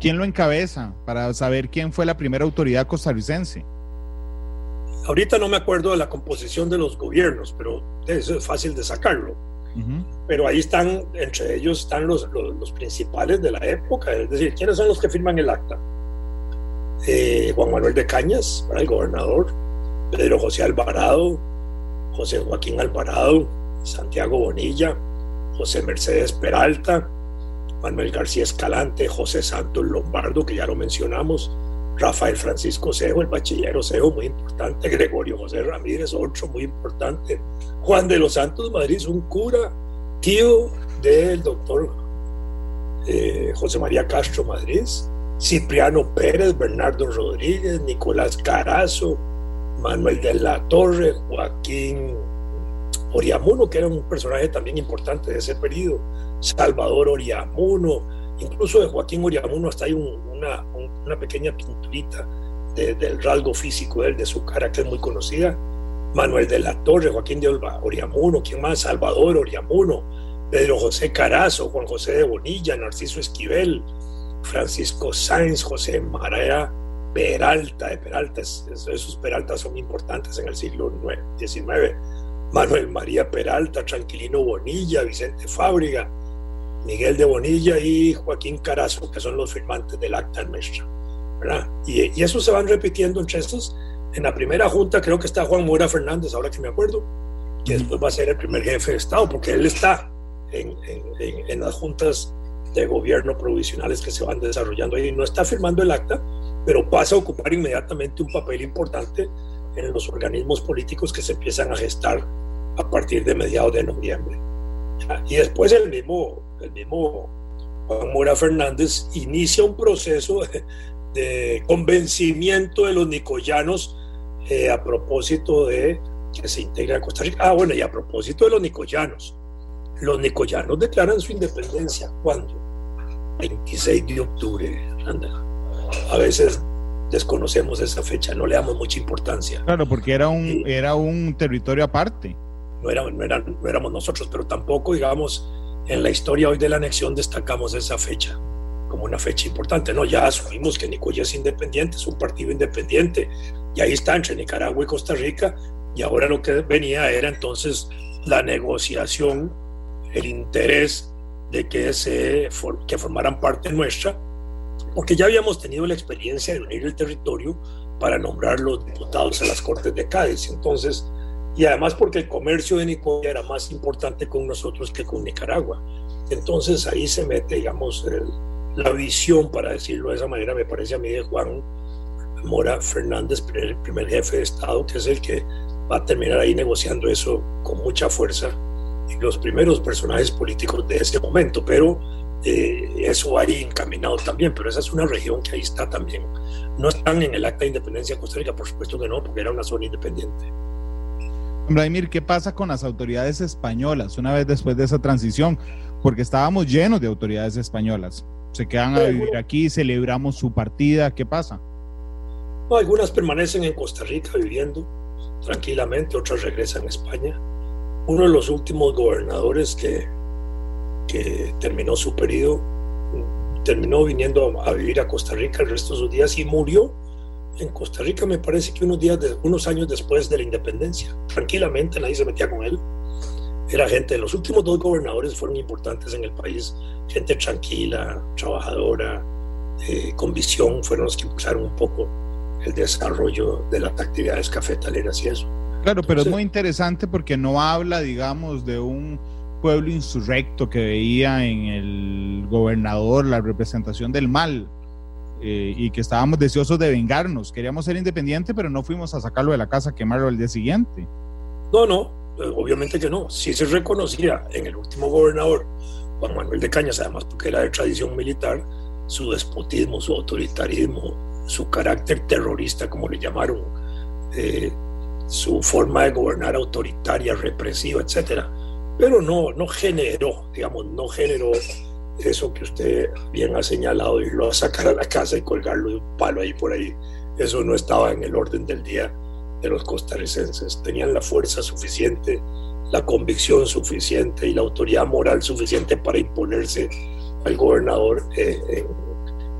¿Quién lo encabeza para saber quién fue la primera autoridad costarricense? Ahorita no me acuerdo de la composición de los gobiernos, pero eso es fácil de sacarlo. Pero ahí están, entre ellos están los, los, principales de la época, es decir, ¿quiénes son los que firman el acta? Eh, Juan Manuel de Cañas, el gobernador, Pedro José Alvarado, José Joaquín Alvarado, Santiago Bonilla, José Mercedes Peralta, Manuel García Escalante, José Santos Lombardo, que ya lo mencionamos, Rafael Francisco Sejo, el bachillero Sejo, muy importante, Gregorio José Ramírez, otro muy importante, Juan de los Santos Madrid, un cura, tío del doctor eh, José María Castro Madrid, Cipriano Pérez, Bernardo Rodríguez, Nicolás Carazo, Manuel de la Torre, Joaquín Oriamuno, que era un personaje también importante de ese periodo, Salvador Oriamuno, incluso de Joaquín Oriamuno hasta hay una, una, pequeña pinturita del rasgo físico de él, de su cara, que es muy conocida. Manuel de la Torre, Joaquín de Oriamuno, ¿quién más? Salvador Oriamuno, Pedro José Carazo, Juan José de Bonilla, Narciso Esquivel, Francisco Sáenz, José María Peralta, de Peralta, esos Peraltas son importantes en el siglo XIX, Manuel María Peralta, Tranquilino Bonilla, Vicente Fábriga, Miguel de Bonilla y Joaquín Carazo, que son los firmantes del acta nuestra. ¿verdad? Y, y eso se van repitiendo entre estos. En la primera junta creo que está Juan Mora Fernández, ahora que me acuerdo, que después va a ser el primer jefe de Estado, porque él está en, en, en las juntas de gobierno provisionales que se van desarrollando ahí. No está firmando el acta, pero pasa a ocupar inmediatamente un papel importante en los organismos políticos que se empiezan a gestar a partir de mediados de noviembre. Y después el mismo, el mismo Juan Mora Fernández inicia un proceso de, convencimiento de los nicoyanos eh, a propósito de que se integra a Costa Rica. Ah, bueno, y a propósito de los nicoyanos. Los nicoyanos declaran su independencia. ¿Cuándo? 26 de octubre, A veces desconocemos esa fecha, no le damos mucha importancia. Claro, porque era un, era un territorio aparte. No, era, no, éramos nosotros, pero tampoco, digamos, en la historia hoy de la anexión destacamos esa fecha como una fecha importante. No, ya asumimos que Nicoya es independiente, es un partido independiente, y ahí está entre Nicaragua y Costa Rica, y ahora lo que venía era entonces la negociación, el interés de que, se, que formaran parte nuestra, porque ya habíamos tenido la experiencia de unir el territorio para nombrar los diputados a las Cortes de Cádiz. Entonces, y además porque el comercio de Nicoya era más importante con nosotros que con Nicaragua. Entonces ahí se mete, digamos, la visión, para decirlo de esa manera, me parece a mí de Juan Mora Fernández, el primer jefe de Estado, que es el que va a terminar ahí negociando eso con mucha fuerza y los primeros personajes políticos de ese momento, pero eh, eso ahí encaminado también, pero esa es una región que ahí está también. No están en el acta de independencia de Costa Rica, por supuesto que no, porque era una zona independiente. Vladimir, ¿qué pasa con las autoridades españolas una vez después de esa transición? Porque estábamos llenos de autoridades españolas. Se quedan a vivir aquí, celebramos su partida, ¿qué pasa? No, algunas permanecen en Costa Rica viviendo, tranquilamente, otras regresan a España. Uno de los últimos gobernadores que, que terminó su periodo, terminó viniendo a, vivir a Costa Rica el resto de sus días y murió en Costa Rica, me parece que unos días, de, unos años después de la independencia. Tranquilamente, nadie se metía con él. Era gente, los últimos dos gobernadores fueron importantes en el país, gente tranquila, trabajadora, eh, con visión, fueron los que impulsaron un poco el desarrollo de las actividades cafetaleras y eso. Claro, pero es muy interesante porque no habla, digamos, de un pueblo insurrecto que veía en el gobernador la representación del mal eh, y que estábamos deseosos de vengarnos. Queríamos ser independientes, pero no fuimos a sacarlo de la casa, quemarlo al día siguiente. No, no, eh, obviamente que no. Sí se reconocía en el último gobernador, Juan Manuel de Cañas, además porque era de tradición militar, su despotismo, su autoritarismo, su carácter terrorista, como le llamaron, eh, su forma de gobernar autoritaria, represiva, etcétera. Pero no, no generó, digamos, no generó eso que usted bien ha señalado, irlo a sacar a la casa y colgarlo de un palo ahí por ahí. Eso no estaba en el orden del día de los costarricenses. Tenían la fuerza suficiente, la convicción suficiente y la autoridad moral suficiente para imponerse al gobernador eh, en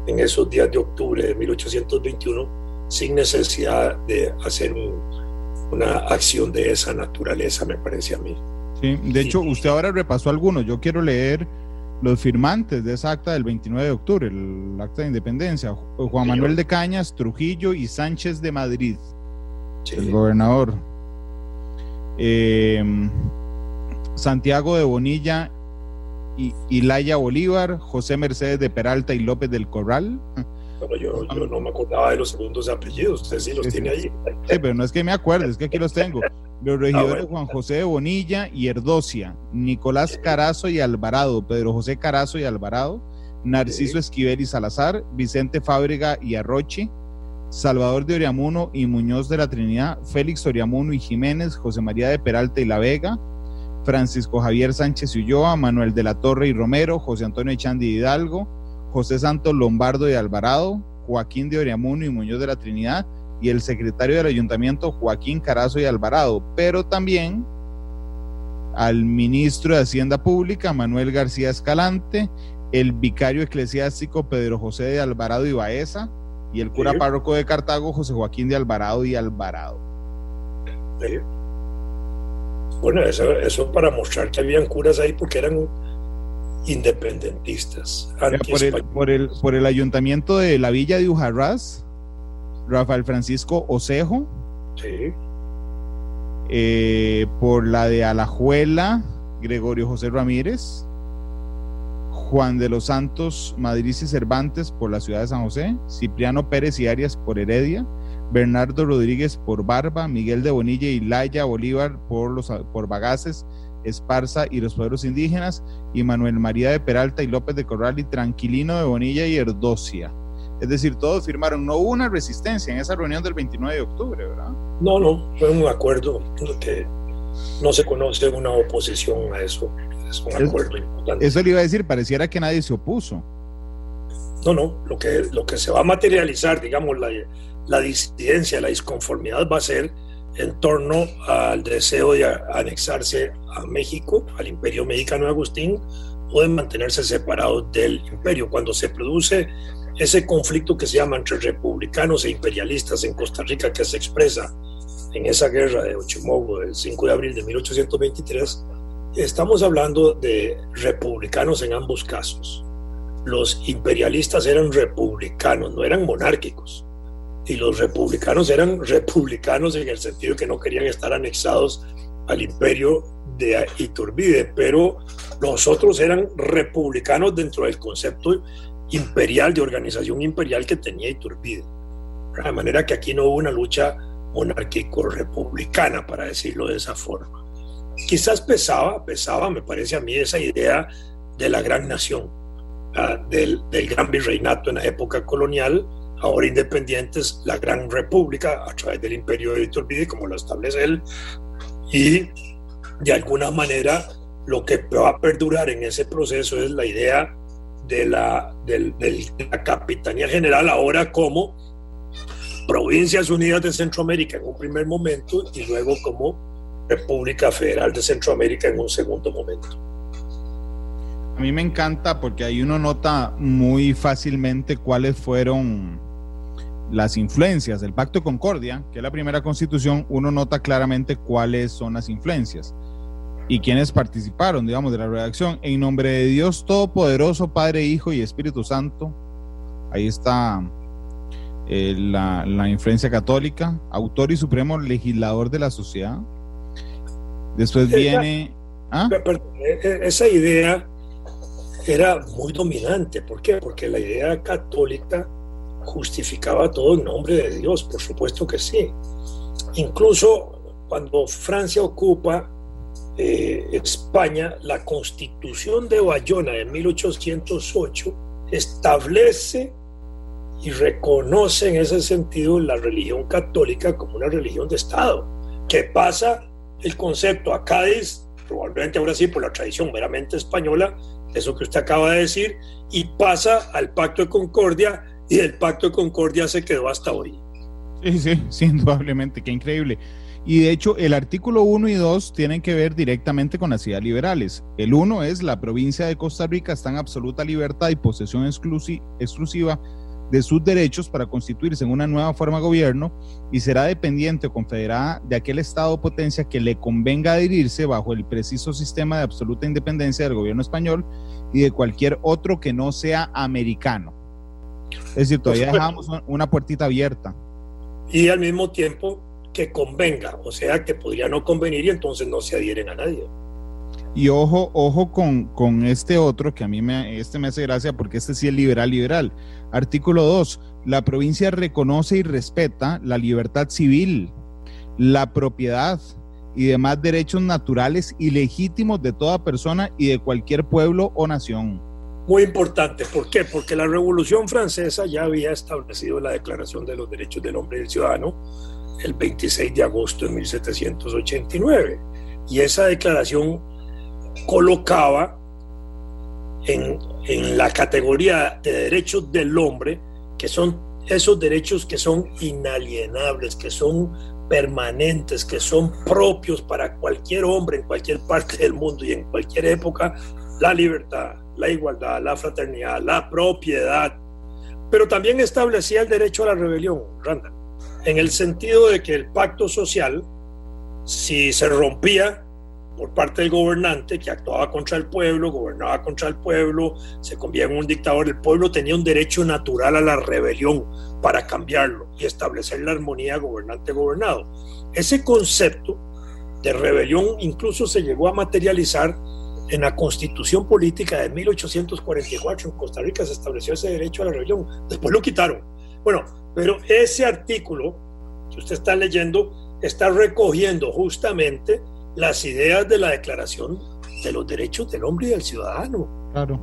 en esos días de octubre de 1821 sin necesidad de hacer una acción de esa naturaleza, me parece a mí. Sí, de hecho, usted ahora repasó algunos. Yo quiero leer los firmantes de esa acta del 29 de octubre, el acta de independencia. Juan Manuel de Cañas, Trujillo y Sánchez de Madrid, el gobernador. Eh, Santiago de Bonilla y Ilaya Bolívar, José Mercedes de Peralta y López del Corral. Pero yo, no me acordaba de los segundos apellidos, usted sí los tiene ahí. Sí, pero no es que me acuerde, es que aquí los tengo. Los regidores ah, Juan José de Bonilla y Erdocia, Nicolás Carazo y Alvarado, Pedro José Carazo y Alvarado, Narciso Esquivel y Salazar, Vicente Fábrega y Arroche, Salvador de Oriamuno y Muñoz de la Trinidad, Félix Oriamuno y Jiménez, José María de Peralta y La Vega, Francisco Javier Sánchez Ulloa, Manuel de la Torre y Romero, José Antonio Echandi Hidalgo, José Santos Lombardo y Alvarado, Joaquín de Oriamuno y Muñoz de la Trinidad y el secretario del ayuntamiento Joaquín Carazo y Alvarado, pero también al ministro de Hacienda Pública Manuel García Escalante, el vicario eclesiástico Pedro José de Alvarado y Baeza y el cura párroco de Cartago José Joaquín de Alvarado y Alvarado. Bueno, eso, para mostrar que habían curas ahí porque eran independentistas. Por el, por, el, por el ayuntamiento de la villa de Ujarrás, Rafael Francisco Osejo. Sí. Eh, por la de Alajuela, Gregorio José Ramírez. Juan de los Santos Madrid y Cervantes por la ciudad de San José. Cipriano Pérez y Arias por Heredia. Bernardo Rodríguez por Barba, Miguel de Bonilla y Laya Bolívar por, los, por Bagaces, Esparza y los pueblos indígenas, y Manuel María de Peralta y López de Corral y Tranquilino de Bonilla y Erdocia. Es decir, todos firmaron, no hubo una resistencia en esa reunión del 29 de octubre, ¿verdad? No, no, fue un acuerdo que no se conoce una oposición a eso. Es un acuerdo importante. Eso le iba a decir, pareciera que nadie se opuso. No, no, lo que, lo que se va a materializar, digamos, la, la disidencia, la disconformidad va a ser en torno al deseo de anexarse a México, al imperio mexicano de Agustín, o de mantenerse separados del imperio. Cuando se produce ese conflicto que se llama entre republicanos e imperialistas en Costa Rica, que se expresa en esa guerra de Ochimogo del 5 de abril de 1823, estamos hablando de republicanos en ambos casos. Los imperialistas eran republicanos, no eran monárquicos y los republicanos eran republicanos en el sentido que no querían estar anexados al imperio de Iturbide, pero los otros eran republicanos dentro del concepto imperial, de organización imperial que tenía Iturbide. De manera que aquí no hubo una lucha monárquico-republicana, para decirlo de esa forma. Quizás pesaba, pesaba, me parece a mí, esa idea de la gran nación, del, del gran virreinato en la época colonial, ahora independientes, la Gran República a través del Imperio de Iturbide, como lo establece él, y de alguna manera lo que va a perdurar en ese proceso es la idea de la, de la Capitanía General ahora como Provincias Unidas de Centroamérica en un primer momento y luego como República Federal de Centroamérica en un segundo momento. A mí me encanta porque ahí uno nota muy fácilmente cuáles fueron las influencias del Pacto de Concordia, que es la primera constitución, uno nota claramente cuáles son las influencias y quienes participaron, digamos, de la redacción. En nombre de Dios Todopoderoso, Padre, Hijo y Espíritu Santo, ahí está eh, la, la, influencia católica, autor y supremo legislador de la sociedad. Después viene... ¿ah? E, e, esa idea era muy dominante. ¿Por qué? Porque la idea católica justificaba todo en nombre de Dios, por supuesto que sí. Incluso cuando Francia ocupa eh, España, la constitución de Bayona de 1808 establece y reconoce en ese sentido la religión católica como una religión de Estado, que pasa el concepto a Cádiz, probablemente ahora sí por la tradición meramente española, eso que usted acaba de decir, y pasa al Pacto de Concordia y el pacto de concordia se quedó hasta hoy. Sí, sí, sí, indudablemente, qué increíble. Y de hecho, el artículo 1 y 2 tienen que ver directamente con las ideas liberales. El 1 es la provincia de Costa Rica está en absoluta libertad y posesión exclusiva de sus derechos para constituirse en una nueva forma de gobierno y será dependiente o confederada de aquel Estado o potencia que le convenga adherirse bajo el preciso sistema de absoluta independencia del gobierno español y de cualquier otro que no sea americano. Es decir, todavía dejamos una puertita abierta. Y al mismo tiempo que convenga, o sea, que podría no convenir y entonces no se adhieren a nadie. Y ojo, ojo con, con este otro que a mí me, este me hace gracia porque este sí es liberal, liberal. Artículo 2. La provincia reconoce y respeta la libertad civil, la propiedad y demás derechos naturales y legítimos de toda persona y de cualquier pueblo o nación muy importante. ¿Por qué? Porque la Revolución Francesa ya había establecido la Declaración de los Derechos del Hombre y del Ciudadano el 26 de agosto de 1789. Y esa declaración colocaba en, en la categoría de derechos del hombre, que son esos derechos que son inalienables, que son permanentes, que son propios para cualquier hombre en cualquier parte del mundo y en cualquier época, la libertad, la igualdad, la fraternidad, la propiedad, pero también establecía el derecho a la rebelión, Randall, en el sentido de que el pacto social, si se rompía por parte del gobernante que actuaba contra el pueblo, gobernaba contra el pueblo, se convertía en un dictador, el pueblo tenía un derecho natural a la rebelión para cambiarlo y establecer la armonía gobernante-gobernado. Ese concepto de rebelión incluso se llegó a materializar en la constitución política de 1844 en Costa Rica se estableció ese derecho a la rebelión. Después lo quitaron. Bueno, pero ese artículo que usted está leyendo está recogiendo justamente las ideas de la Declaración de los Derechos del Hombre y del Ciudadano. Claro.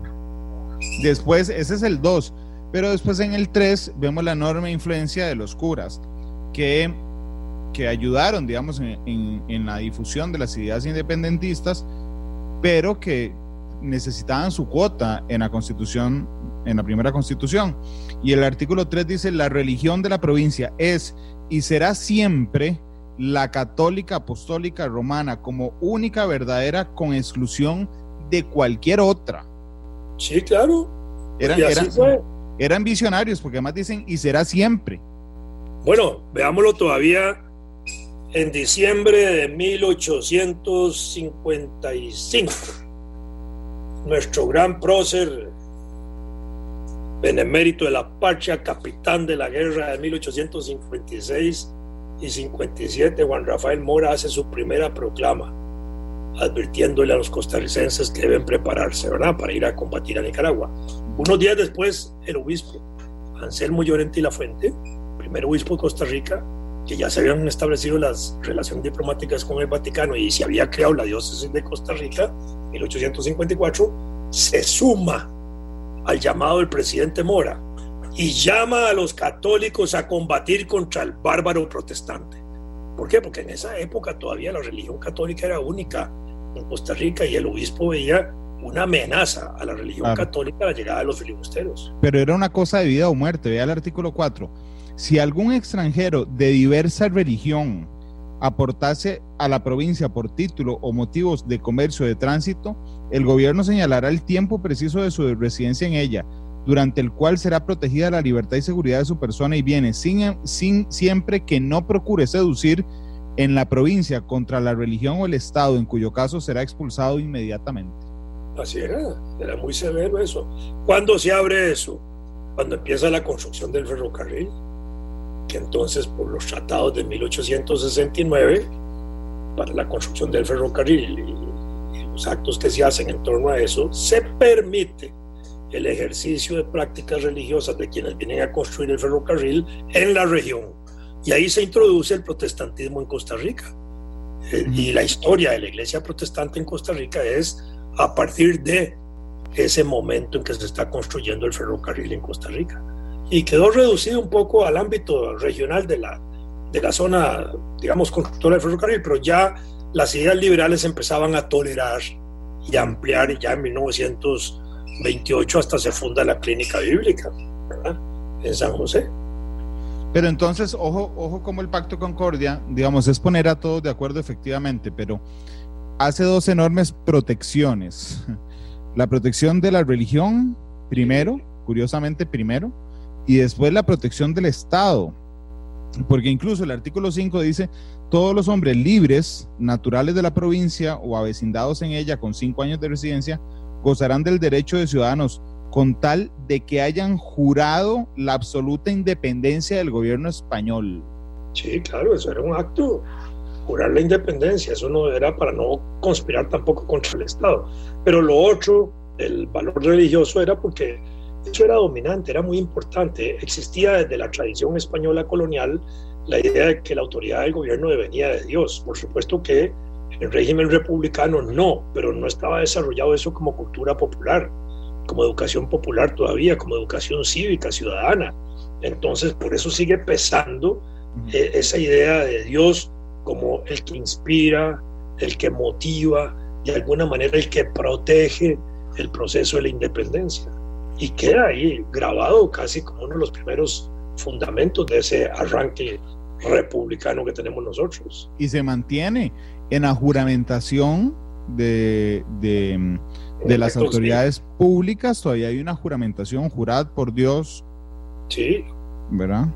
Después, ese es el 2, pero después en el 3 vemos la enorme influencia de los curas que, que ayudaron, digamos, en, en la difusión de las ideas independentistas pero que necesitaban su cuota en la constitución en la primera constitución. Y el artículo 3 dice, la religión de la provincia es y será siempre la católica apostólica romana como única verdadera con exclusión de cualquier otra. Sí, claro. Eran, eran, visionarios, porque además dicen, y será siempre. Bueno, veámoslo todavía en diciembre de 1855. Nuestro gran prócer, benemérito de la Pacha, capitán de la guerra de 1856 y 57, Juan Rafael Mora hace su primera proclama advirtiéndole a los costarricenses que deben prepararse, ¿verdad?, para ir a combatir a Nicaragua. Unos días después, el obispo Anselmo Llorente y La Fuente, primer obispo de Costa Rica, que ya se habían establecido las relaciones diplomáticas con el Vaticano y se había creado la diócesis de Costa Rica, 1854, se suma al llamado del presidente Mora y llama a los católicos a combatir contra el bárbaro protestante. ¿Por qué? Porque en esa época todavía la religión católica era única en Costa Rica y el obispo veía una amenaza a la religión católica la llegada de los filibusteros. Pero era una cosa de vida o muerte. Vea el artículo 4. Si algún extranjero de diversa religión aportase a la provincia por título o motivos de comercio de tránsito, el gobierno señalará el tiempo preciso de su residencia en ella, durante el cual será protegida la libertad y seguridad de su persona y bienes, sin, sin, siempre que no procure seducir en la provincia contra la religión o el Estado, en cuyo caso será expulsado inmediatamente. Así era, era muy severo eso. ¿Cuándo se abre eso? Cuando empieza la construcción del ferrocarril, que entonces por los tratados de 1869, para la construcción del ferrocarril los actos que se hacen en torno a eso, se permite el ejercicio de prácticas religiosas de quienes vienen a construir el ferrocarril en la región. Y ahí se introduce el protestantismo en Costa Rica. Eh, y la historia de la iglesia protestante en Costa Rica es a partir de ese momento en que se está construyendo el ferrocarril en Costa Rica. Y quedó reducido un poco al ámbito regional de la, de la zona, digamos, constructora del ferrocarril, pero ya las ideas liberales empezaban a tolerar y ampliar, ya en 1900 28 hasta se funda la clínica bíblica en San José. Pero entonces, ojo, ojo como el Pacto Concordia, digamos, es poner a todos de acuerdo efectivamente, pero hace dos enormes protecciones. La protección de la religión, primero, curiosamente primero, y después la protección del Estado. Porque incluso el artículo 5 dice, todos los hombres libres, naturales de la provincia o avecindados en ella con cinco años de residencia, gozarán del derecho de ciudadanos con tal de que hayan jurado la absoluta independencia del gobierno español. Sí, claro, eso era un acto, jurar la independencia, eso no era para no conspirar tampoco contra el Estado. Pero lo otro, el valor religioso era porque eso era dominante, era muy importante. Existía desde la tradición española colonial la idea de que la autoridad del gobierno venía de Dios. Por supuesto que el régimen republicano no, pero no estaba desarrollado eso como cultura popular, como educación popular todavía, como educación cívica, ciudadana. Entonces, por eso sigue pesando eh, esa idea de Dios como el que inspira, el que motiva, de alguna manera el que protege el proceso de la independencia. Y queda ahí grabado casi como uno de los primeros fundamentos de ese arranque republicano que tenemos nosotros. Y se mantiene en la juramentación de, de, las autoridades públicas, todavía hay una juramentación jurada por Dios. Sí. ¿Verdad?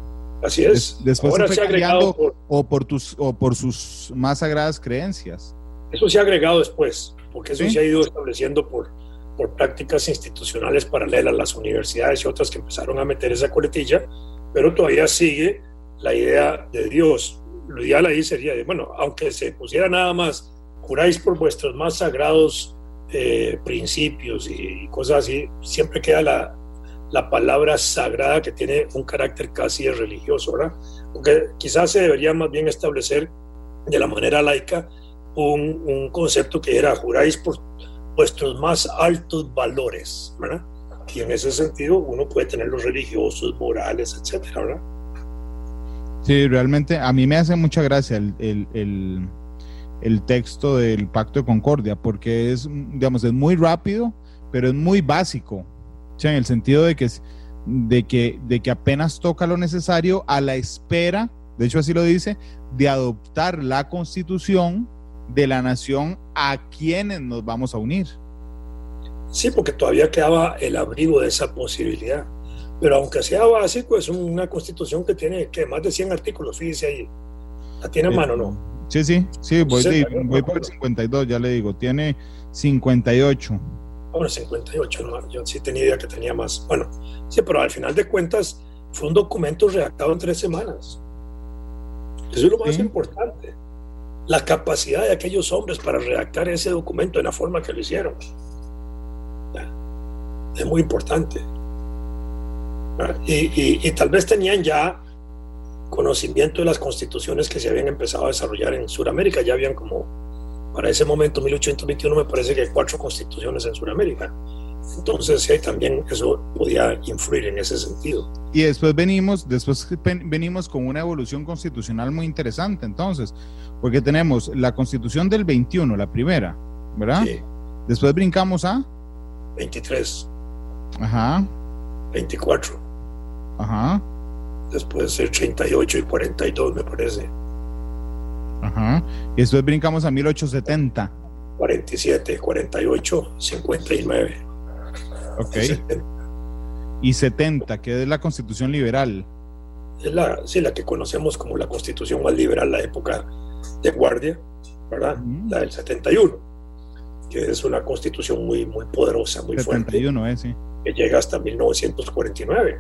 Así es. después se fue cambiando o, por tus, o por sus más sagradas creencias. Eso se ha agregado después, porque eso se ha ido estableciendo por, por prácticas institucionales paralelas, las universidades y otras que empezaron a meter esa coletilla, pero todavía sigue la idea de Dios lo ideal ahí sería, bueno, aunque se pusiera nada más, juráis por vuestros más sagrados eh, principios y, cosas así, siempre queda la, la palabra sagrada que tiene un carácter casi religioso, ¿verdad? Porque quizás se debería más bien establecer de la manera laica un, un concepto que era juráis por vuestros más altos valores, ¿verdad? Y en ese sentido uno puede tener los religiosos, morales, etcétera, ¿verdad? Sí, realmente a mí me hace mucha gracia el, el, texto del Pacto de Concordia, porque es, digamos, es muy rápido, pero es muy básico. en el sentido de que, de, que, de que apenas toca lo necesario a la espera, de hecho así lo dice, de adoptar la constitución de la nación a quienes nos vamos a unir. Sí, porque todavía quedaba el abrigo de esa posibilidad. Pero aunque sea básico, es una constitución que tiene que más de 100 artículos, fíjese ahí. ¿La tiene a eh, mano no? Sí, sí, sí, voy, voy por el 52, ya le digo, tiene 58. Bueno, 58, no, yo sí tenía idea que tenía más. Bueno, sí, pero al final de cuentas fue un documento redactado en tres semanas. Eso es lo más importante. La capacidad de aquellos hombres para redactar ese documento en la forma que lo hicieron. Es muy importante. Y, y, tal vez tenían ya conocimiento de las constituciones que se habían empezado a desarrollar en Sudamérica. Ya habían como, para ese momento, 1821, me parece que hay cuatro constituciones en Sudamérica. Entonces, sí, también eso podía influir en ese sentido. Y después venimos, después venimos con una evolución constitucional muy interesante, entonces, porque tenemos la constitución del 21, la primera, ¿verdad? Sí. Después brincamos a... 23. Ajá. 24. Ajá. Después ser 38 y 42, me parece. Ajá. Y después brincamos a 1870. 47, 48, 59. Ok. Y 70. que es la constitución liberal. Es la, sí, la que conocemos como la constitución más liberal, la época de guardia, ¿verdad? La del 71, que es una constitución muy, muy poderosa, muy 71, fuerte. sí. Que llega hasta 1949,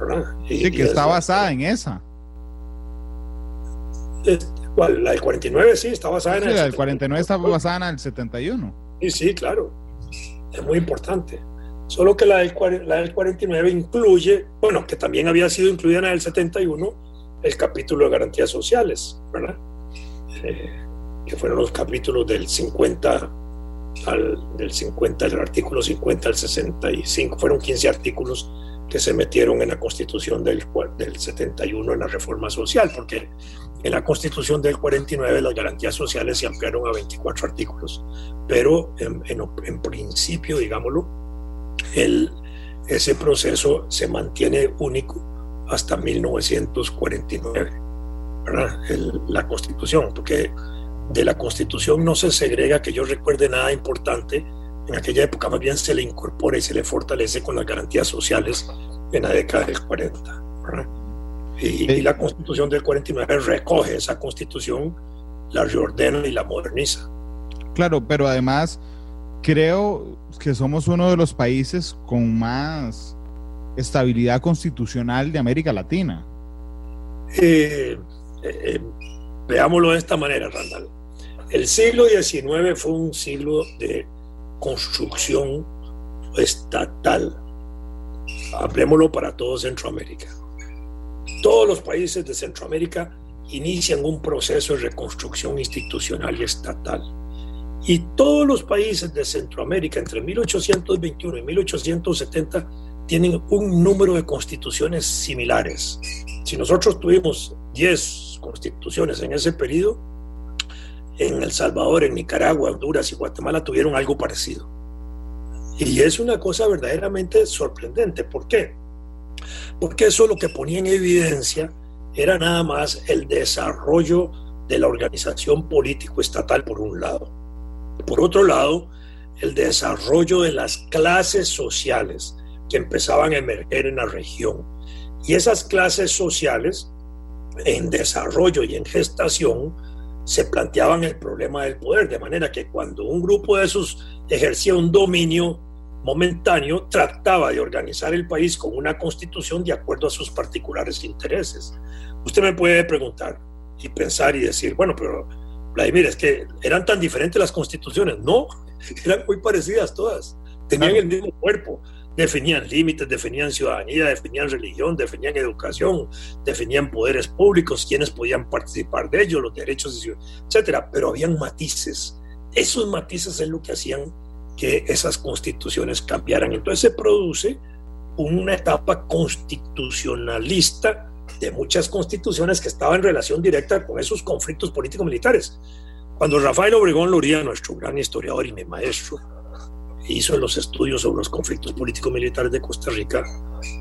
¿verdad? sí, que está basada en esa. ¿Cuál? La del 49, sí, está basada en sí, La del 49 está basada en el 71. Sí, sí, claro. Es muy importante. Solo que la del, la del 49 incluye, bueno, que también había sido incluida en el 71, el capítulo de garantías sociales, ¿verdad? Eh, que fueron los capítulos del 50 al del 50, del artículo 50 al 65, fueron 15 artículos que se metieron en la constitución del, del 71 en la reforma social, porque en la constitución del 49 las garantías sociales se ampliaron a 24 artículos, pero en, principio, digámoslo, el, ese proceso se mantiene único hasta 1949, ¿verdad? la constitución, porque de la constitución no se segrega que yo recuerde nada importante en aquella época más bien se le incorpora y se le fortalece con las garantías sociales en la década del 40. Y, y, la constitución del 49 recoge esa constitución, la reordena y la moderniza. Claro, pero además creo que somos uno de los países con más estabilidad constitucional de América Latina. Eh, eh, veámoslo de esta manera, Randall. El siglo XIX fue un siglo de construcción estatal. Hablemoslo para todo Centroamérica. Todos los países de Centroamérica inician un proceso de reconstrucción institucional y estatal. Y todos los países de Centroamérica entre 1821 y 1870 tienen un número de constituciones similares. Si nosotros tuvimos 10 constituciones en ese periodo, en El Salvador, en Nicaragua, Honduras y Guatemala tuvieron algo parecido. Y es una cosa verdaderamente sorprendente. ¿Por qué? Porque eso lo que ponía en evidencia era nada más el desarrollo de la organización político-estatal por un lado. Por otro lado, el desarrollo de las clases sociales que empezaban a emerger en la región. Y esas clases sociales en desarrollo y en gestación se planteaban el problema del poder, de manera que cuando un grupo de esos ejercía un dominio momentáneo, trataba de organizar el país con una constitución de acuerdo a sus particulares intereses. Usted me puede preguntar y pensar y decir, bueno, pero Vladimir, es que eran tan diferentes las constituciones. No, eran muy parecidas todas, tenían el mismo cuerpo, definían límites, definían ciudadanía, definían religión, definían educación, definían poderes públicos, quienes podían participar de ellos, los derechos, etcétera. Pero habían matices. Esos matices es lo que hacían que esas constituciones cambiaran. Entonces se produce una etapa constitucionalista de muchas constituciones que estaban en relación directa con esos conflictos políticos militares. Cuando Rafael Obregón Loría, nuestro gran historiador y mi maestro, hizo los estudios sobre los conflictos políticos militares de Costa Rica,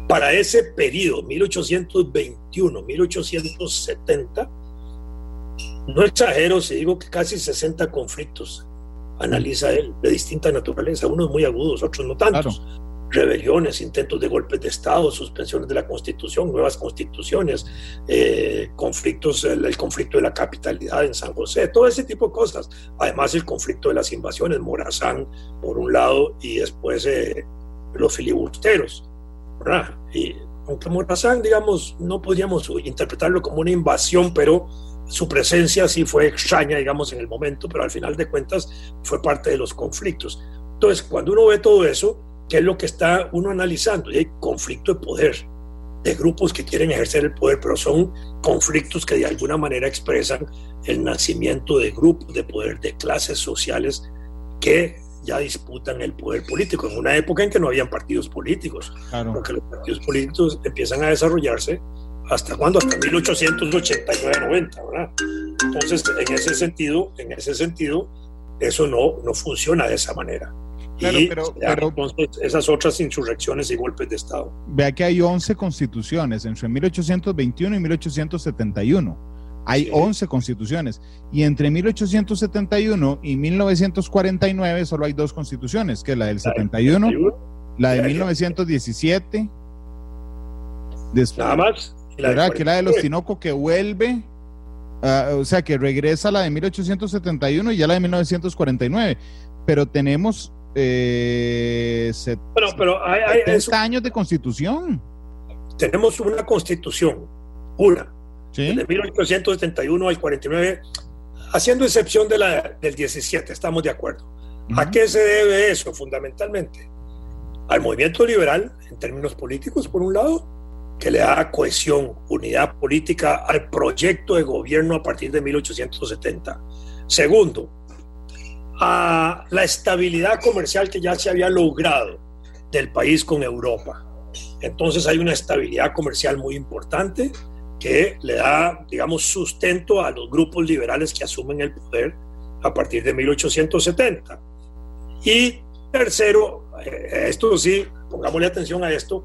para ese periodo, 1821-1870, no exagero si digo que casi 60 conflictos analiza él de distinta naturaleza, unos muy agudos, otros no tantos rebeliones, intentos de golpes de Estado, suspensiones de la Constitución, nuevas constituciones, eh, conflictos, el, conflicto de la capitalidad en San José, todo ese tipo de cosas. Además, el conflicto de las invasiones, Morazán por un lado y después eh, los filibusteros. Aunque Morazán, digamos, no podríamos interpretarlo como una invasión, pero su presencia sí fue extraña, digamos, en el momento, pero al final de cuentas fue parte de los conflictos. Entonces, cuando uno ve todo eso, ¿Qué es lo que está uno analizando? Y hay conflicto de poder, de grupos que quieren ejercer el poder, pero son conflictos que de alguna manera expresan el nacimiento de grupos de poder, de clases sociales que ya disputan el poder político, en una época en que no habían partidos políticos, porque los partidos políticos empiezan a desarrollarse hasta cuándo, hasta 1889-90, ¿verdad? Entonces, en ese sentido, en ese sentido, eso no, no funciona de esa manera. Claro, pero, entonces esas otras insurrecciones y golpes de Estado. Vea que hay 11 constituciones entre 1821 y 1871. Hay 11 constituciones. Y entre 1871 y 1949 solo hay dos constituciones, que es la del 71, la de 1917. Nada más. La que la de los Tinoco que vuelve, ah, o sea, que regresa la de 1871 y ya la de 1949. Pero tenemos eh, bueno, pero hay, 70 años de constitución. Tenemos una constitución, una, de 1871 al 49, haciendo excepción de la del 17, estamos de acuerdo. ¿A qué se debe eso fundamentalmente? Al movimiento liberal, en términos políticos, por un lado, que le da cohesión, unidad política al proyecto de gobierno a partir de 1870. Segundo, a la estabilidad comercial que ya se había logrado del país con Europa. Entonces hay una estabilidad comercial muy importante que le da, digamos, sustento a los grupos liberales que asumen el poder a partir de 1870. Y tercero, eh, esto sí, pongámosle atención a esto,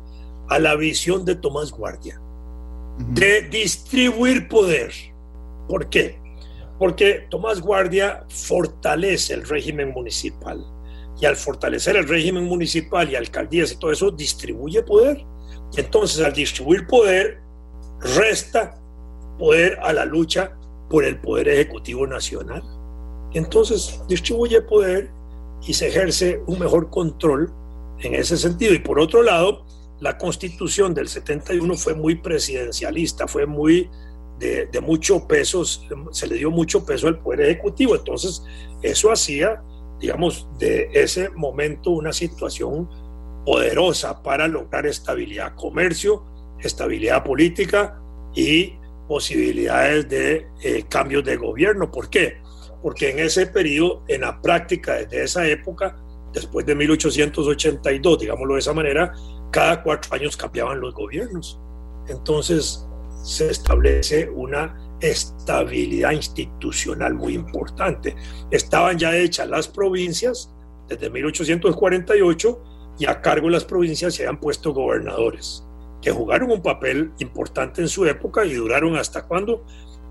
a la visión de Tomás Guardia, de distribuir poder. ¿Por qué? Porque Tomás Guardia fortalece el régimen municipal. Y al fortalecer el régimen municipal y alcaldías y todo eso, distribuye poder. Y entonces al distribuir poder, resta poder a la lucha por el poder ejecutivo nacional. entonces distribuye poder y se ejerce un mejor control en ese sentido. Y por otro lado, la constitución del 71 fue muy presidencialista, fue muy de, mucho peso, se le dio mucho peso al Poder Ejecutivo. Entonces, eso hacía, digamos, de ese momento una situación poderosa para lograr estabilidad, comercio, estabilidad política y posibilidades de eh, cambios de gobierno. ¿Por qué? Porque en ese periodo, en la práctica, desde esa época, después de 1882, digámoslo de esa manera, cada cuatro años cambiaban los gobiernos. Entonces, se establece una estabilidad institucional muy importante. Estaban ya hechas las provincias desde 1848 y a cargo de las provincias se han puesto gobernadores que jugaron un papel importante en su época y duraron hasta cuándo?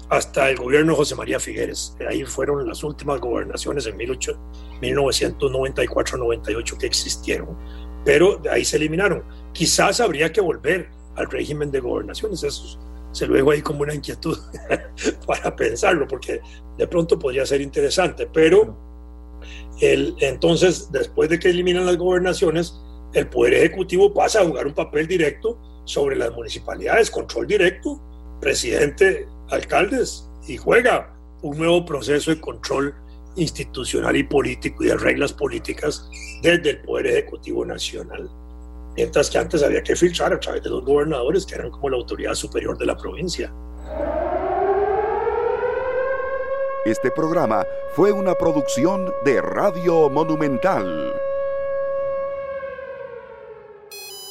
Hasta el gobierno de José María Figueres. Ahí fueron las últimas gobernaciones en 1994-98 que existieron. Pero de ahí se eliminaron. Quizás habría que volver al régimen de gobernaciones. Se luego hay como una inquietud para pensarlo, porque de pronto podría ser interesante, pero el, entonces, después de que eliminan las gobernaciones, el Poder Ejecutivo pasa a jugar un papel directo sobre las municipalidades, control directo, presidente, alcaldes, y juega un nuevo proceso de control institucional y político y de reglas políticas desde el Poder Ejecutivo Nacional mientras que antes había que filtrar a través de los gobernadores, que eran como la autoridad superior de la provincia. Este programa fue una producción de Radio Monumental.